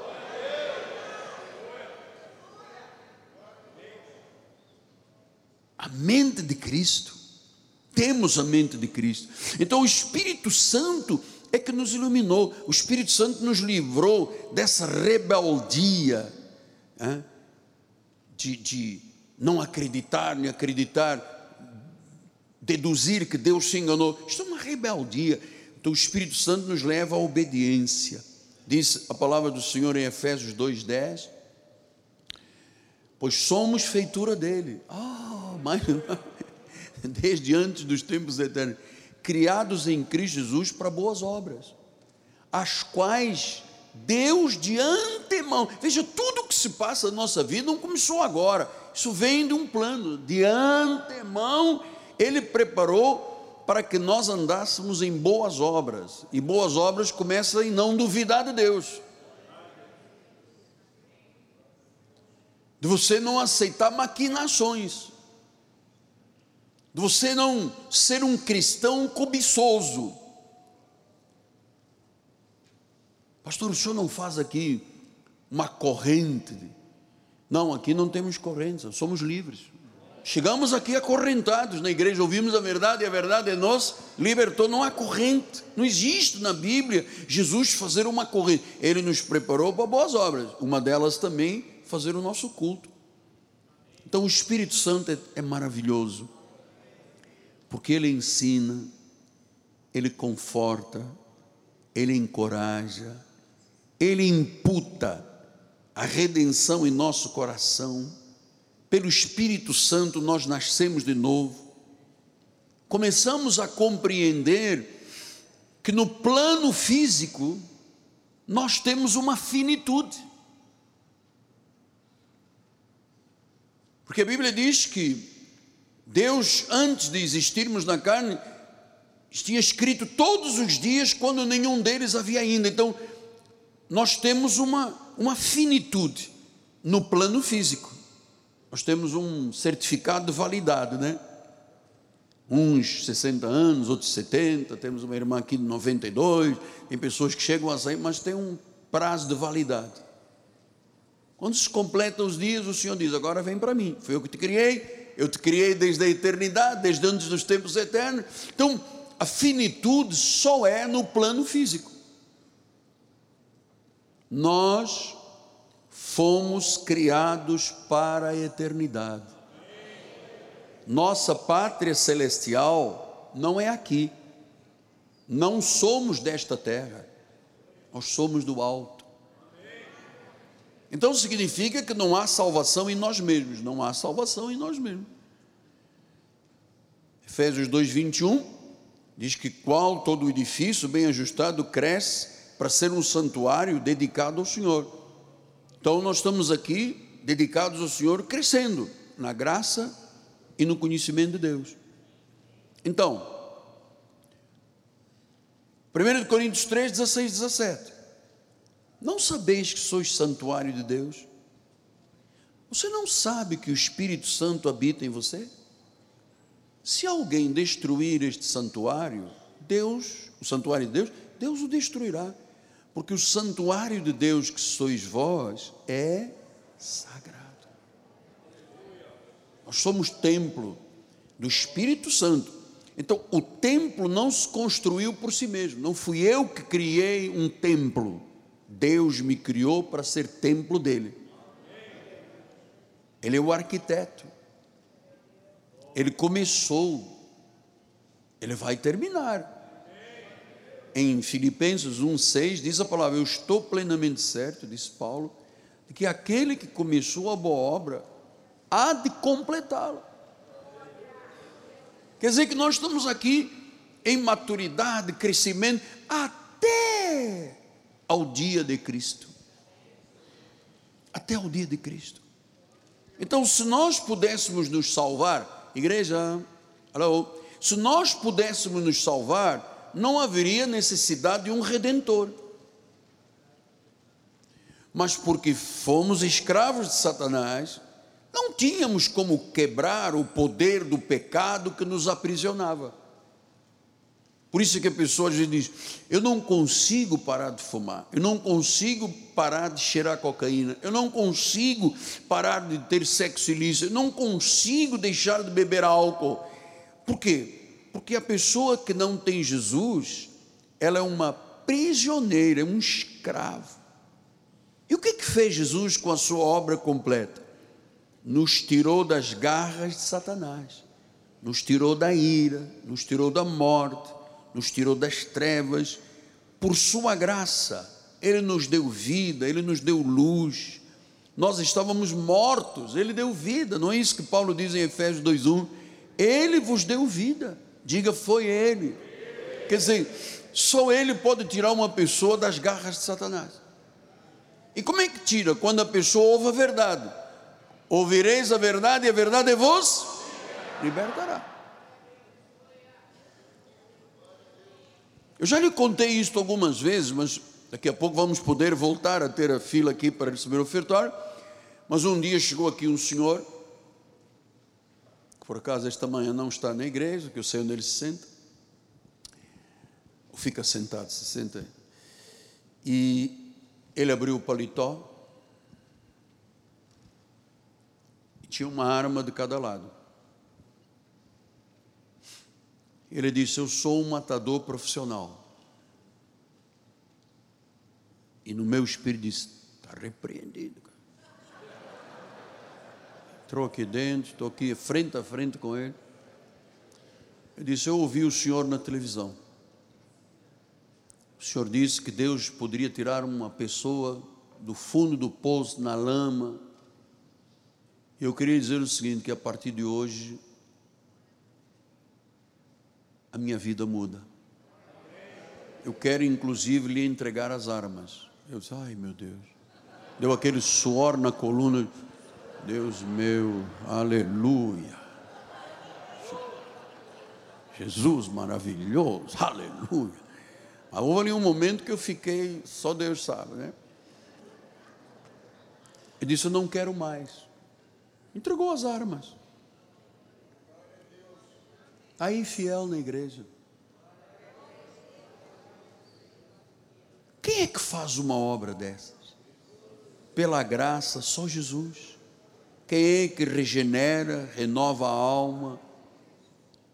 A mente de Cristo. Temos a mente de Cristo. Então, o Espírito Santo é que nos iluminou. O Espírito Santo nos livrou dessa rebeldia de, de não acreditar, nem acreditar deduzir que Deus se enganou. Isto é uma rebeldia. Então o Espírito Santo nos leva à obediência. Diz a palavra do Senhor em Efésios 2,10. Pois somos feitura dele. Ah, mas desde antes dos tempos eternos, criados em Cristo Jesus para boas obras, as quais Deus de antemão, veja, tudo que se passa na nossa vida não começou agora, isso vem de um plano, de antemão ele preparou para que nós andássemos em boas obras, e boas obras começam em não duvidar de Deus. De você não aceitar maquinações, de você não ser um cristão cobiçoso. Pastor, o senhor não faz aqui uma corrente? Não, aqui não temos correntes, somos livres. Chegamos aqui acorrentados na igreja, ouvimos a verdade e a verdade nos libertou. Não há corrente, não existe na Bíblia Jesus fazer uma corrente. Ele nos preparou para boas obras, uma delas também fazer o nosso culto. Então o Espírito Santo é, é maravilhoso, porque ele ensina, ele conforta, ele encoraja, ele imputa a redenção em nosso coração pelo Espírito Santo nós nascemos de novo, começamos a compreender que no plano físico nós temos uma finitude. Porque a Bíblia diz que Deus, antes de existirmos na carne, tinha escrito todos os dias quando nenhum deles havia ainda. Então, nós temos uma, uma finitude no plano físico nós temos um certificado de validade, né? Uns 60 anos, outros 70, temos uma irmã aqui de 92, tem pessoas que chegam a sair, mas tem um prazo de validade. Quando se completam os dias, o Senhor diz: Agora vem para mim, foi eu que te criei, eu te criei desde a eternidade, desde antes dos tempos eternos. Então, a finitude só é no plano físico. Nós fomos criados para a eternidade. Nossa pátria celestial não é aqui. Não somos desta terra. Nós somos do alto. Então significa que não há salvação em nós mesmos, não há salvação em nós mesmos. Efésios 2:21 diz que qual todo edifício bem ajustado cresce para ser um santuário dedicado ao Senhor. Então nós estamos aqui dedicados ao Senhor, crescendo na graça e no conhecimento de Deus. Então, 1 Coríntios 3, 16, 17. Não sabeis que sois santuário de Deus? Você não sabe que o Espírito Santo habita em você? Se alguém destruir este santuário, Deus, o santuário de Deus, Deus o destruirá porque o santuário de Deus que sois vós é sagrado. Nós somos templo do Espírito Santo. Então, o templo não se construiu por si mesmo, não fui eu que criei um templo. Deus me criou para ser templo dele. Ele é o arquiteto. Ele começou, ele vai terminar em Filipenses 1,6 diz a palavra: Eu estou plenamente certo, disse Paulo, de que aquele que começou a boa obra há de completá-la. Quer dizer que nós estamos aqui em maturidade, crescimento, até ao dia de Cristo. Até ao dia de Cristo. Então, se nós pudéssemos nos salvar, igreja, alô, se nós pudéssemos nos salvar, não haveria necessidade de um redentor. Mas porque fomos escravos de Satanás, não tínhamos como quebrar o poder do pecado que nos aprisionava. Por isso que a pessoa às vezes diz: Eu não consigo parar de fumar, eu não consigo parar de cheirar cocaína, eu não consigo parar de ter sexo ilícito, eu não consigo deixar de beber álcool. Por quê? Porque a pessoa que não tem Jesus, ela é uma prisioneira, é um escravo. E o que, que fez Jesus com a sua obra completa? Nos tirou das garras de Satanás, nos tirou da ira, nos tirou da morte, nos tirou das trevas. Por sua graça, Ele nos deu vida, Ele nos deu luz. Nós estávamos mortos, Ele deu vida, não é isso que Paulo diz em Efésios 2,1? Ele vos deu vida. Diga, foi ele. Quer dizer, só ele pode tirar uma pessoa das garras de Satanás. E como é que tira? Quando a pessoa ouve a verdade. Ouvireis a verdade e a verdade vos libertará. Eu já lhe contei isto algumas vezes, mas daqui a pouco vamos poder voltar a ter a fila aqui para receber o ofertório. Mas um dia chegou aqui um senhor por acaso esta manhã não está na igreja, que eu sei onde ele se senta, ou fica sentado, se senta. E ele abriu o paletó e tinha uma arma de cada lado. Ele disse: Eu sou um matador profissional. E no meu espírito disse: Está repreendido. Entrou aqui dentro, estou aqui frente a frente com ele. Ele disse: Eu ouvi o senhor na televisão. O senhor disse que Deus poderia tirar uma pessoa do fundo do poço, na lama. Eu queria dizer o seguinte: que a partir de hoje, a minha vida muda. Eu quero inclusive lhe entregar as armas. Eu disse, ai meu Deus. Deu aquele suor na coluna. Deus meu, aleluia. Jesus maravilhoso, aleluia. Mas houve ali um momento que eu fiquei, só Deus sabe, né? Ele disse: Eu não quero mais. Entregou as armas. Está aí fiel na igreja. Quem é que faz uma obra dessas? Pela graça, só Jesus. Quem é que regenera, renova a alma?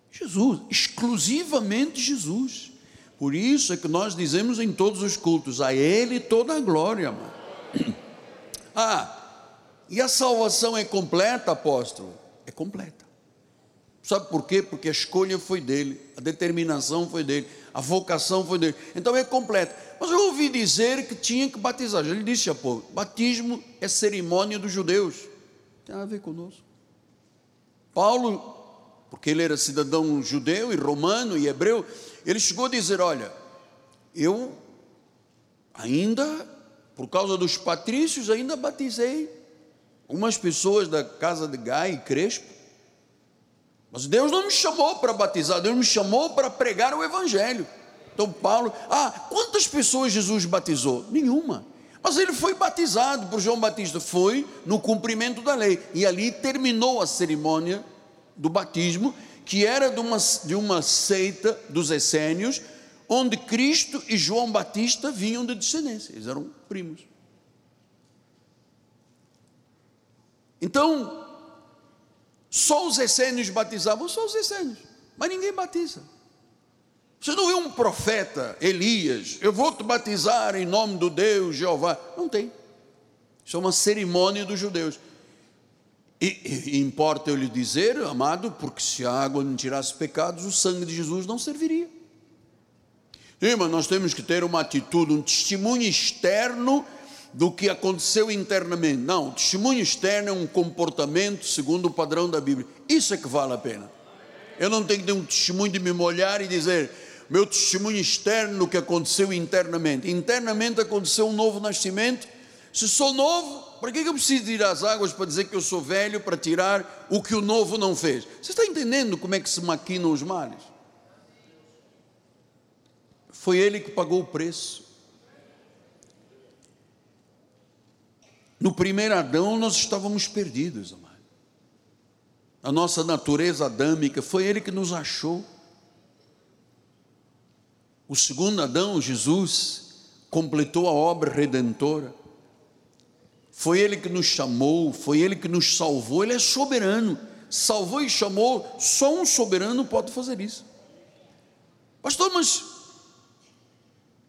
Jesus, exclusivamente Jesus. Por isso é que nós dizemos em todos os cultos: a Ele toda a glória, mano. Ah, e a salvação é completa, apóstolo? É completa. Sabe por quê? Porque a escolha foi dele, a determinação foi dele, a vocação foi dele. Então é completa. Mas eu ouvi dizer que tinha que batizar. Ele disse a pouco: batismo é cerimônia dos judeus. Tem a ver conosco. Paulo, porque ele era cidadão judeu e romano e hebreu, ele chegou a dizer: Olha, eu ainda, por causa dos patrícios, ainda batizei umas pessoas da casa de Gai e Crespo. Mas Deus não me chamou para batizar, Deus me chamou para pregar o Evangelho. Então, Paulo, ah, quantas pessoas Jesus batizou? Nenhuma. Mas ele foi batizado por João Batista, foi no cumprimento da lei. E ali terminou a cerimônia do batismo, que era de uma, de uma seita dos essênios, onde Cristo e João Batista vinham de descendência, eles eram primos. Então, só os essênios batizavam, só os essênios, mas ninguém batiza. Você não vê um profeta, Elias, eu vou te batizar em nome do Deus Jeová. Não tem. Isso é uma cerimônia dos judeus. E, e, importa eu lhe dizer, amado, porque se a água não tirasse pecados, o sangue de Jesus não serviria. Sim, mas nós temos que ter uma atitude, um testemunho externo do que aconteceu internamente. Não, o testemunho externo é um comportamento segundo o padrão da Bíblia. Isso é que vale a pena. Eu não tenho que ter um testemunho de me molhar e dizer, meu testemunho externo do que aconteceu internamente. Internamente aconteceu um novo nascimento. Se sou novo, para que eu preciso ir às águas para dizer que eu sou velho, para tirar o que o novo não fez? Você está entendendo como é que se maquinam os males? Foi ele que pagou o preço. No primeiro Adão nós estávamos perdidos, amado. A nossa natureza adâmica, foi ele que nos achou. O segundo Adão, Jesus, completou a obra redentora. Foi Ele que nos chamou, foi Ele que nos salvou, Ele é soberano. Salvou e chamou, só um soberano pode fazer isso. Pastor, mas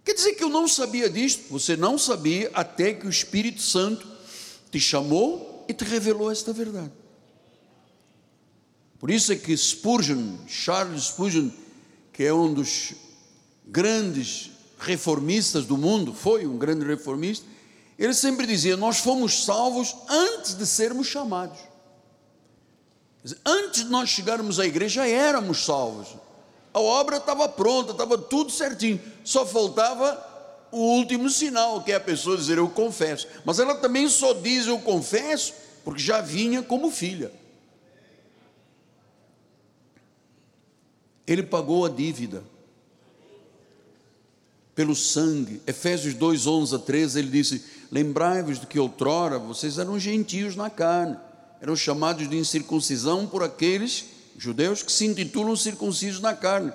quer dizer que eu não sabia disso? Você não sabia até que o Espírito Santo te chamou e te revelou esta verdade. Por isso é que Spurgeon, Charles Spurgeon, que é um dos grandes reformistas do mundo, foi um grande reformista, ele sempre dizia: Nós fomos salvos antes de sermos chamados. Antes de nós chegarmos à igreja, éramos salvos. A obra estava pronta, estava tudo certinho, só faltava o último sinal, que é a pessoa dizer eu confesso. Mas ela também só diz eu confesso, porque já vinha como filha. Ele pagou a dívida pelo sangue. Efésios 2, 11 a 13, ele disse: Lembrai-vos de que outrora vocês eram gentios na carne, eram chamados de incircuncisão por aqueles judeus que se intitulam circuncisos na carne,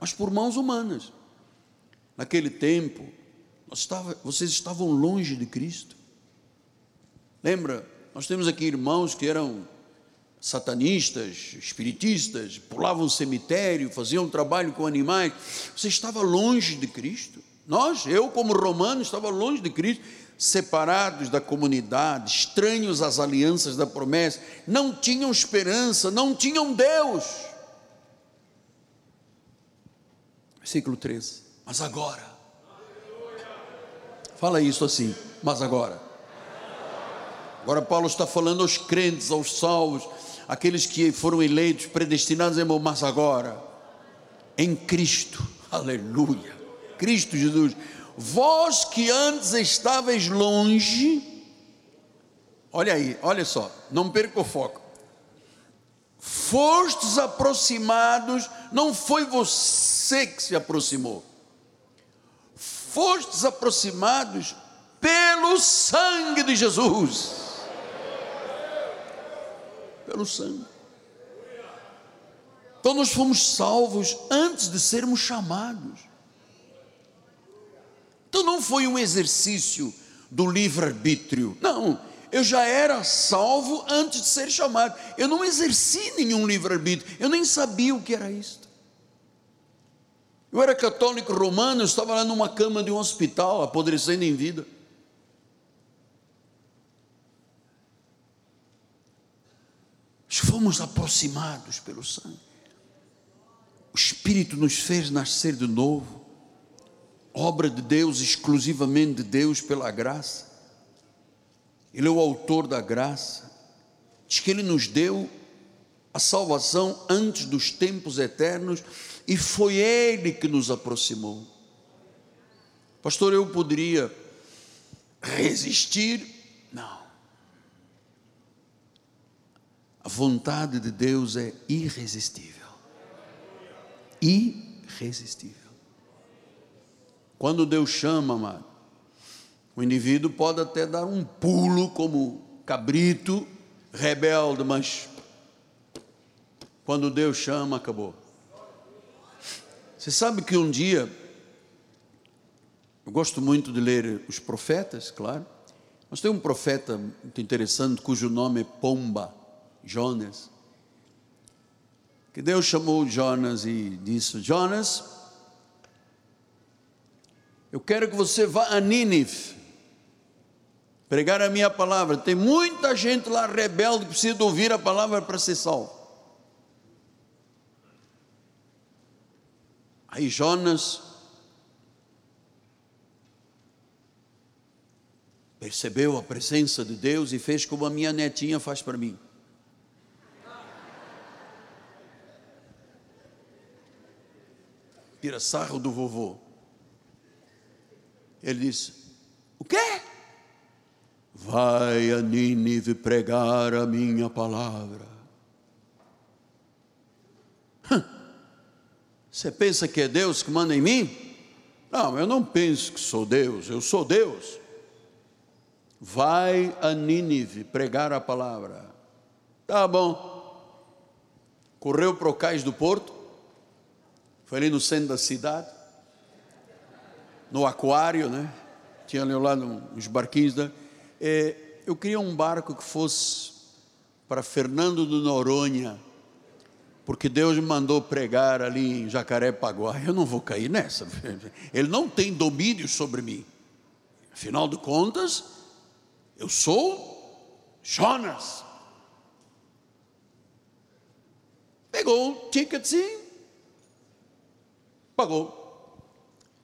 mas por mãos humanas. Naquele tempo, vocês estavam longe de Cristo. Lembra? Nós temos aqui irmãos que eram satanistas, espiritistas, pulavam cemitério, faziam trabalho com animais. Você estava longe de Cristo. Nós, eu como romano, estava longe de Cristo, separados da comunidade, estranhos às alianças da promessa, não tinham esperança, não tinham Deus. Versículo 13. Mas agora. Fala isso assim, mas agora. Agora Paulo está falando aos crentes, aos salvos, aqueles que foram eleitos, predestinados, irmão, mas agora, em Cristo, aleluia, Cristo Jesus, vós que antes estáveis longe, olha aí, olha só, não perca o foco, fostes aproximados, não foi você que se aproximou, fostes aproximados pelo sangue de Jesus pelo sangue. Então nós fomos salvos antes de sermos chamados. Então não foi um exercício do livre-arbítrio. Não, eu já era salvo antes de ser chamado. Eu não exerci nenhum livre-arbítrio. Eu nem sabia o que era isto. Eu era católico romano, eu estava lá numa cama de um hospital, apodrecendo em vida. fomos aproximados pelo sangue. O Espírito nos fez nascer de novo, obra de Deus, exclusivamente de Deus pela graça. Ele é o autor da graça. Diz que Ele nos deu a salvação antes dos tempos eternos e foi Ele que nos aproximou. Pastor, eu poderia resistir? Não. A vontade de Deus é irresistível. Irresistível. Quando Deus chama, amado, o indivíduo pode até dar um pulo como cabrito, rebelde, mas quando Deus chama, acabou. Você sabe que um dia, eu gosto muito de ler os profetas, claro, mas tem um profeta muito interessante cujo nome é Pomba. Jonas. Que Deus chamou Jonas e disse: Jonas, eu quero que você vá a Nínive pregar a minha palavra. Tem muita gente lá rebelde que precisa ouvir a palavra para ser salvo. Aí Jonas percebeu a presença de Deus e fez como a minha netinha faz para mim. tira sarro do vovô. Ele disse: O quê? Vai a Nínive pregar a minha palavra. Você pensa que é Deus que manda em mim? Não, eu não penso que sou Deus, eu sou Deus. Vai a Nínive pregar a palavra. Tá bom. Correu para o cais do porto, foi ali no centro da cidade, no aquário, né? Tinha ali lá uns barquinhos. É, eu queria um barco que fosse para Fernando do Noronha, porque Deus me mandou pregar ali em Jacarepaguá. Eu não vou cair nessa. Ele não tem domínio sobre mim. Afinal de contas, eu sou Jonas. Pegou o ticketzinho, Pagou.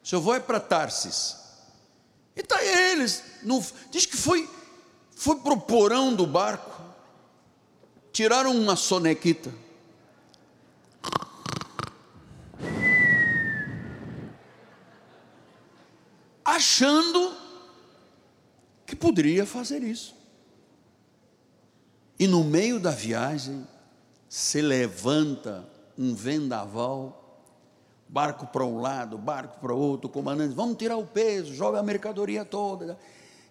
Seu avô é para Tarsis. E está eles. No, diz que foi, foi para o porão do barco. Tiraram uma sonequita. Achando que poderia fazer isso. E no meio da viagem se levanta um vendaval barco para um lado, barco para outro, comandante, vamos tirar o peso, joga a mercadoria toda.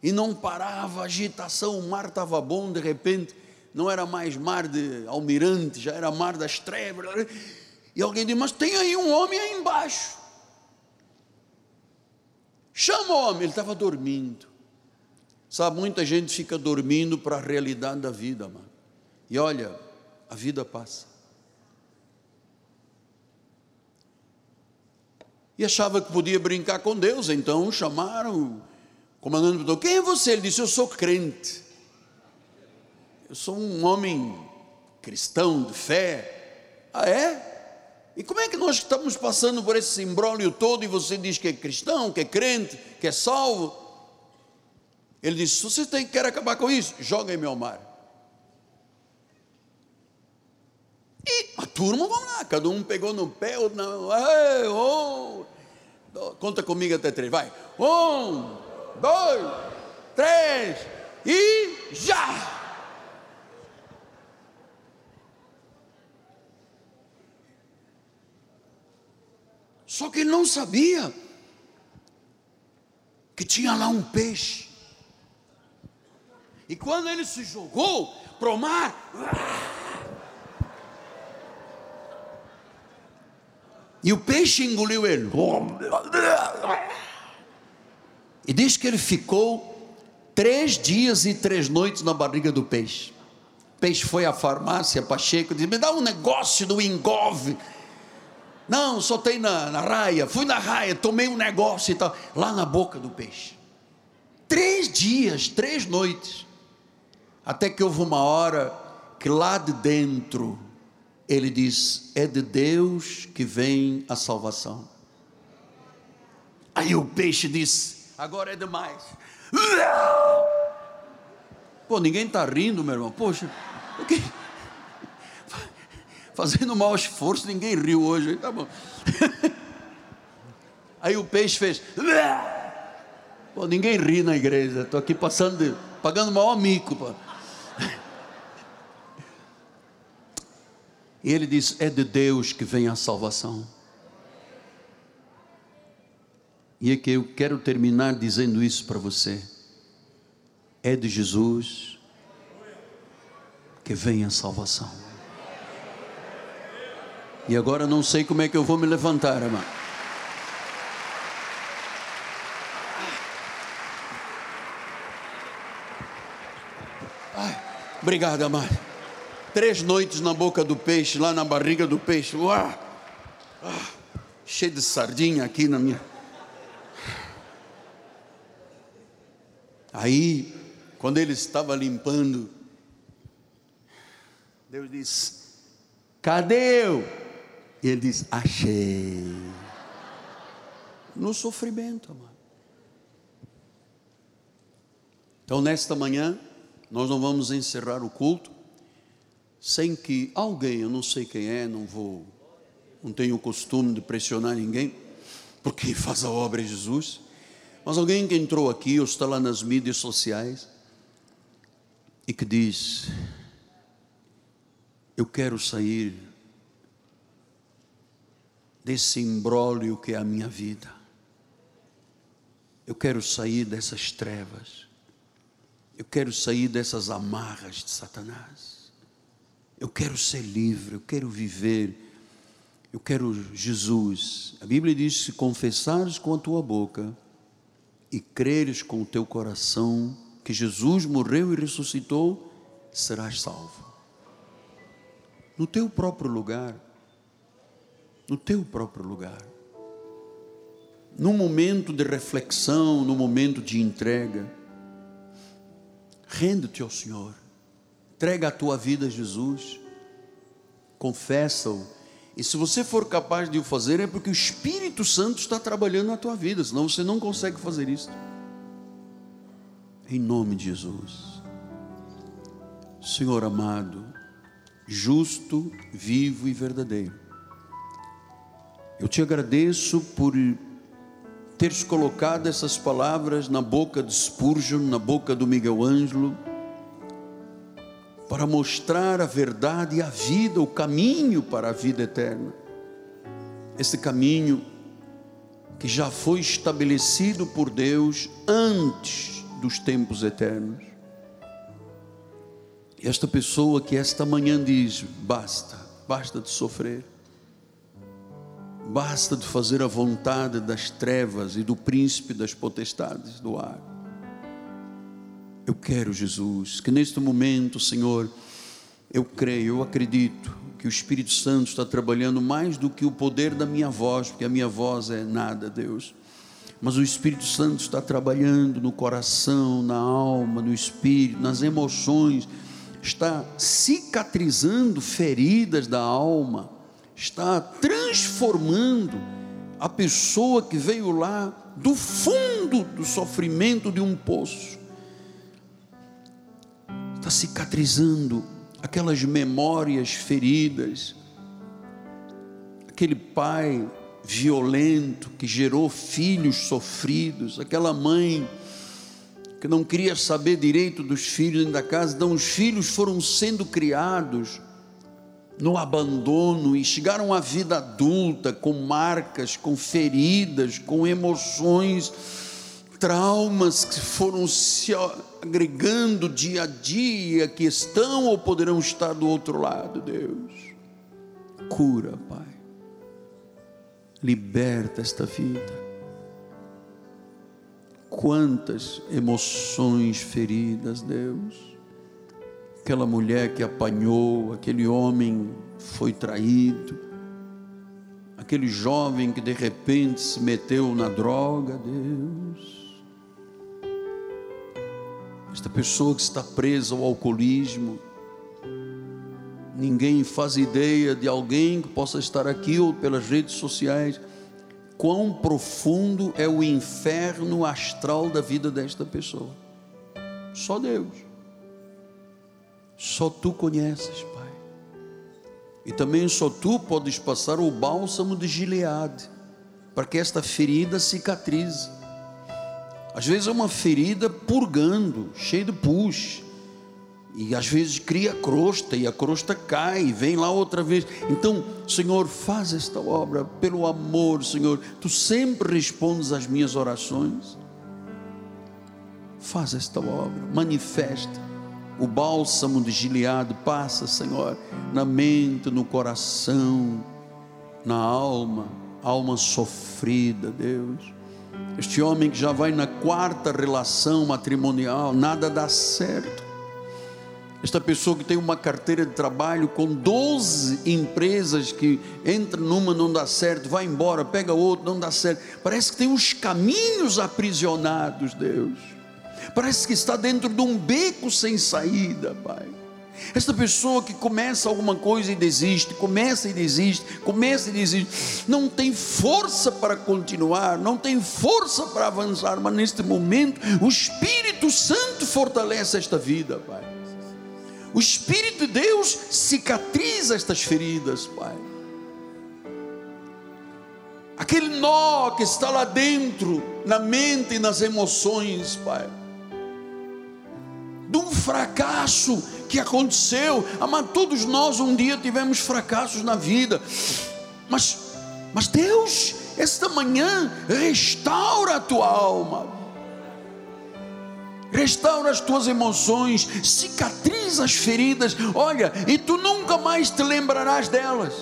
E não parava agitação, o mar estava bom, de repente, não era mais mar de almirante, já era mar das trevas. E alguém disse, mas tem aí um homem aí embaixo. Chama o homem, ele estava dormindo. Sabe, muita gente fica dormindo para a realidade da vida, mano. E olha, a vida passa. E achava que podia brincar com Deus, então chamaram o comandante perguntou: Quem é você? Ele disse: Eu sou crente. Eu sou um homem cristão de fé. Ah, é? E como é que nós estamos passando por esse imbróglio todo e você diz que é cristão, que é crente, que é salvo? Ele disse: se você tem, quer acabar com isso, joga-me ao mar. E a turma, vamos lá, cada um pegou no pé, outro não. Ei, oh. Conta comigo até três, vai. Um, dois, três e já! Só que ele não sabia que tinha lá um peixe. E quando ele se jogou para o mar, e o peixe engoliu ele. E diz que ele ficou três dias e três noites na barriga do peixe. O peixe foi à farmácia, Pacheco, disse: Me dá um negócio do engove não, só tem na, na raia. Fui na raia, tomei um negócio e tal. Lá na boca do peixe. Três dias, três noites. Até que houve uma hora que lá de dentro ele diz: É de Deus que vem a salvação. Aí o peixe disse: Agora é demais. Pô, ninguém está rindo, meu irmão. Poxa, o que? Fazendo mau esforço, ninguém riu hoje, tá bom. Aí o peixe fez. Pô, ninguém ri na igreja, estou aqui passando, pagando maior mico. Pô. E ele diz: É de Deus que vem a salvação. E é que eu quero terminar dizendo isso para você. É de Jesus que vem a salvação. E agora não sei como é que eu vou me levantar. Ai, obrigado, amado. Três noites na boca do peixe, lá na barriga do peixe. Ah, cheio de sardinha aqui na minha. Aí, quando ele estava limpando, Deus disse: Cadê eu? E ele diz: Achei. No sofrimento, amado. Então, nesta manhã, nós não vamos encerrar o culto sem que alguém, eu não sei quem é, não vou, não tenho o costume de pressionar ninguém, porque faz a obra de Jesus, mas alguém que entrou aqui ou está lá nas mídias sociais e que diz: Eu quero sair desse imbróglio que é a minha vida. Eu quero sair dessas trevas. Eu quero sair dessas amarras de Satanás. Eu quero ser livre, eu quero viver. Eu quero Jesus. A Bíblia diz: se confessares com a tua boca e creres com o teu coração que Jesus morreu e ressuscitou, serás salvo. No teu próprio lugar no teu próprio lugar. Num momento de reflexão, num momento de entrega, rende-te ao Senhor, entrega a tua vida a Jesus, confessa-o, e se você for capaz de o fazer, é porque o Espírito Santo está trabalhando na tua vida, senão você não consegue fazer isso. Em nome de Jesus. Senhor amado, justo, vivo e verdadeiro. Eu te agradeço por teres colocado essas palavras na boca de Spurgeon, na boca do Miguel Ângelo, para mostrar a verdade e a vida, o caminho para a vida eterna. Esse caminho que já foi estabelecido por Deus antes dos tempos eternos. Esta pessoa que esta manhã diz: basta, basta de sofrer Basta de fazer a vontade das trevas e do príncipe das potestades do ar. Eu quero, Jesus, que neste momento, Senhor, Eu creio, eu acredito que o Espírito Santo está trabalhando mais do que o poder da minha voz, porque a minha voz é nada, Deus. Mas o Espírito Santo está trabalhando no coração, na alma, no espírito, nas emoções, está cicatrizando feridas da alma, está transformando a pessoa que veio lá do fundo do sofrimento de um poço, está cicatrizando aquelas memórias feridas, aquele pai violento que gerou filhos sofridos, aquela mãe que não queria saber direito dos filhos dentro da casa, então os filhos foram sendo criados no abandono e chegaram à vida adulta com marcas, com feridas, com emoções, traumas que foram se agregando dia a dia, que estão ou poderão estar do outro lado, Deus. Cura, Pai. Liberta esta vida. Quantas emoções feridas, Deus aquela mulher que apanhou, aquele homem foi traído, aquele jovem que de repente se meteu na droga, Deus. Esta pessoa que está presa ao alcoolismo, ninguém faz ideia de alguém que possa estar aqui ou pelas redes sociais, quão profundo é o inferno astral da vida desta pessoa. Só Deus. Só tu conheces, Pai. E também só tu podes passar o bálsamo de Gileade, para que esta ferida cicatrize. Às vezes é uma ferida purgando, cheia de pus. E às vezes cria crosta e a crosta cai, e vem lá outra vez. Então, Senhor, faz esta obra pelo amor, Senhor. Tu sempre respondes às minhas orações. Faz esta obra, manifesta o bálsamo de Gileade passa, Senhor, na mente, no coração, na alma, alma sofrida, Deus. Este homem que já vai na quarta relação matrimonial, nada dá certo. Esta pessoa que tem uma carteira de trabalho com 12 empresas que entra numa, não dá certo, vai embora, pega outra, não dá certo. Parece que tem os caminhos aprisionados, Deus parece que está dentro de um beco sem saída, Pai. Esta pessoa que começa alguma coisa e desiste, começa e desiste, começa e desiste, não tem força para continuar, não tem força para avançar, mas neste momento o Espírito Santo fortalece esta vida, Pai. O Espírito de Deus cicatriza estas feridas, Pai. Aquele nó que está lá dentro, na mente e nas emoções, Pai de um fracasso que aconteceu. Amado, todos nós um dia tivemos fracassos na vida, mas, mas Deus, esta manhã, restaura a tua alma, restaura as tuas emoções, cicatriza as feridas, olha, e tu nunca mais te lembrarás delas.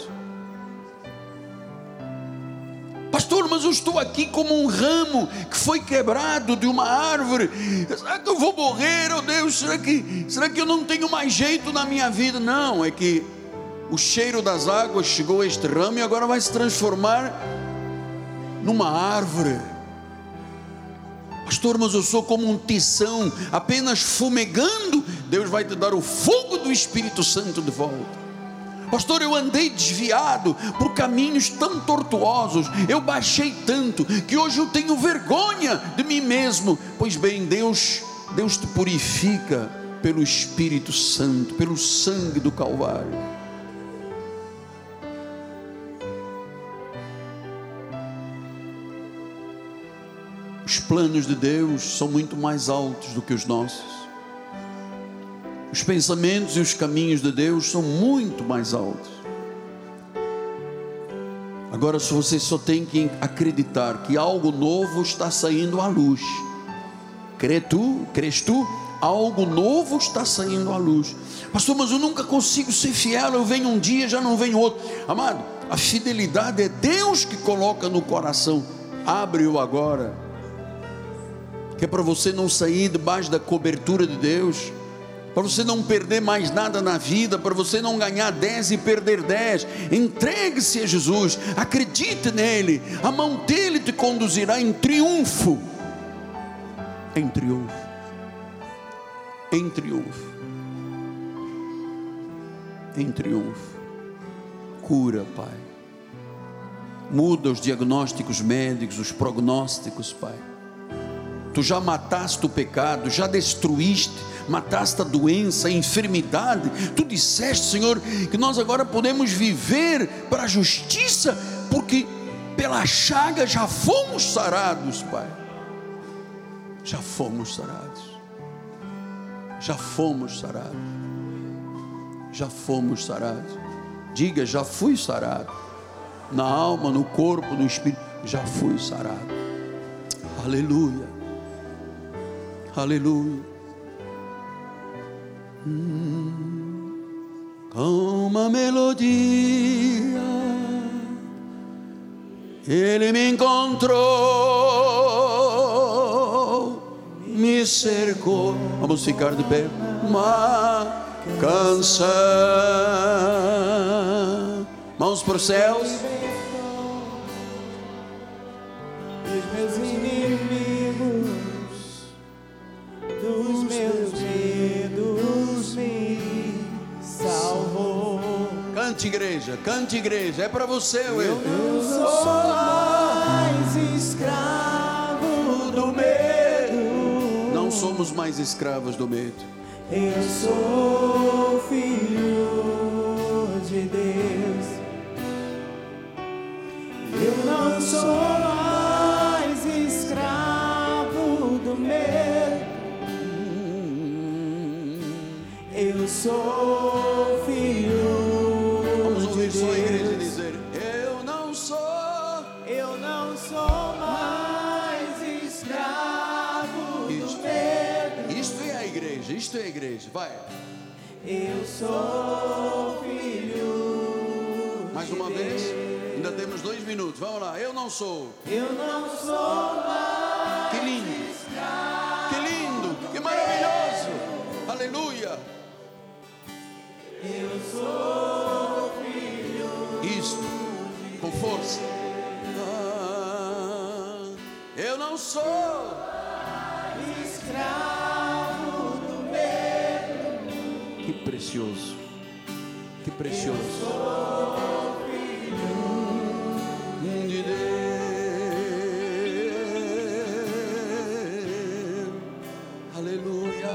Mas eu estou aqui como um ramo que foi quebrado de uma árvore. Será que eu vou morrer? Oh Deus, será que, será que eu não tenho mais jeito na minha vida? Não, é que o cheiro das águas chegou a este ramo e agora vai se transformar numa árvore. Pastor, mas eu sou como um tição, apenas fumegando. Deus vai te dar o fogo do Espírito Santo de volta. Pastor, eu andei desviado por caminhos tão tortuosos, eu baixei tanto que hoje eu tenho vergonha de mim mesmo. Pois bem, Deus, Deus te purifica pelo Espírito Santo, pelo sangue do Calvário. Os planos de Deus são muito mais altos do que os nossos. Os pensamentos e os caminhos de Deus são muito mais altos. Agora, se você só tem que acreditar que algo novo está saindo à luz, crê tu, crês tu? Algo novo está saindo à luz, pastor. Mas eu nunca consigo ser fiel. Eu venho um dia, já não venho outro, amado. A fidelidade é Deus que coloca no coração. Abre-o agora, que é para você não sair debaixo da cobertura de Deus para você não perder mais nada na vida, para você não ganhar 10 e perder 10. Entregue-se a Jesus, acredite nele, a mão dele te conduzirá em triunfo. Em triunfo. Em triunfo. Em triunfo. Cura, Pai. Muda os diagnósticos médicos, os prognósticos, Pai. Tu já mataste o pecado, já destruíste mataste a doença, a enfermidade. Tu disseste, Senhor, que nós agora podemos viver para a justiça, porque pela chaga já fomos sarados, Pai. Já fomos sarados. Já fomos sarados. Já fomos sarados. Diga, já fui sarado. Na alma, no corpo, no espírito, já fui sarado. Aleluia. Aleluia com uma melodia, ele me encontrou, me cercou. Vamos ficar de pé. Uma canção, mãos para os céus. Cante, igreja, cante, igreja. É para você, eu. Eu não sou mais escravo do medo. Não somos mais escravos do medo. Eu sou filho de Deus. Eu não sou mais escravo do medo. Eu sou igreja, vai. Eu sou filho. Mais uma vez, ainda temos dois minutos, vamos lá. Eu não sou, eu não sou mais. Que lindo, que lindo, que maravilhoso, aleluia. Eu sou isto com força. Ah, eu não sou escravo precioso, que precioso. Aleluia.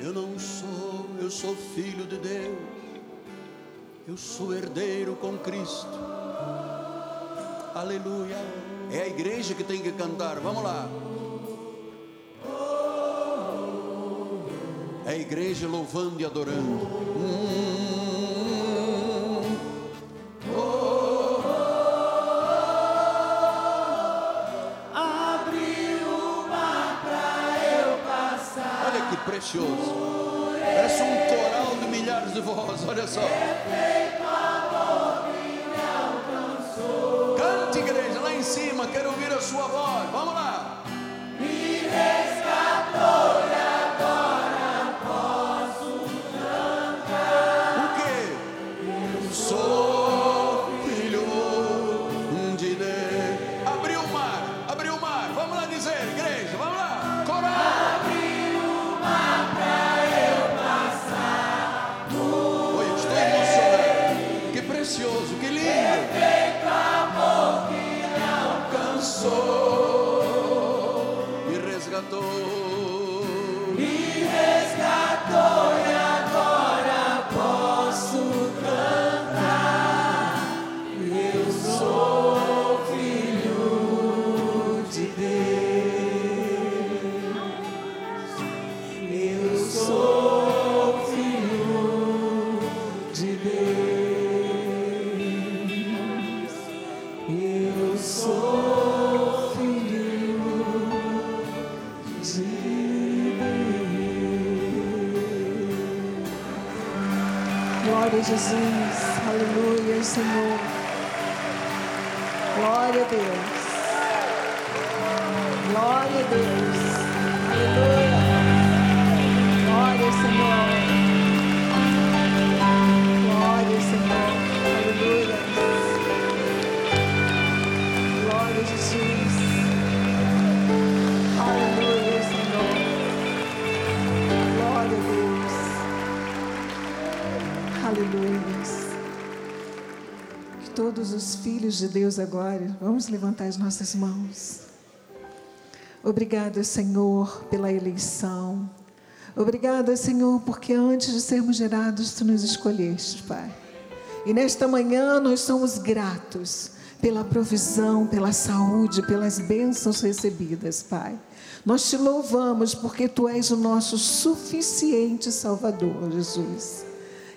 Eu não sou, eu sou filho de Deus. Eu sou herdeiro com Cristo. Aleluia. É a igreja que tem que cantar. Vamos lá. É a igreja louvando e adorando. Abriu o mar para eu passar. Olha que precioso. Parece um coral de milhares de vozes. Olha só. Cante, igreja, lá em cima. Quero ouvir a sua voz. Jesus, de Deus agora, vamos levantar as nossas mãos. Obrigada, Senhor, pela eleição. Obrigada, Senhor, porque antes de sermos gerados, tu nos escolheste, Pai. E nesta manhã nós somos gratos pela provisão, pela saúde, pelas bênçãos recebidas, Pai. Nós te louvamos porque tu és o nosso suficiente Salvador, Jesus.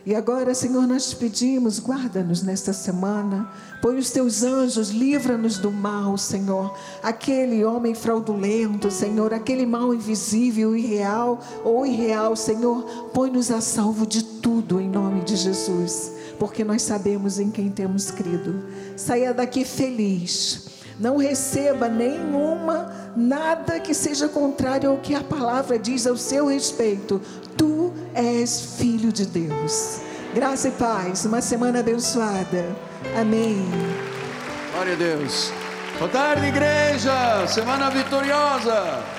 E agora, Senhor, nós te pedimos, guarda-nos nesta semana, põe os teus anjos, livra-nos do mal, Senhor. Aquele homem fraudulento, Senhor, aquele mal invisível, irreal ou irreal, Senhor, põe-nos a salvo de tudo em nome de Jesus, porque nós sabemos em quem temos crido. Saia daqui feliz. Não receba nenhuma, nada que seja contrário ao que a palavra diz ao seu respeito. Tu és filho de Deus. Graça e paz, uma semana abençoada. Amém. Glória a Deus. Boa tarde, igreja. Semana vitoriosa.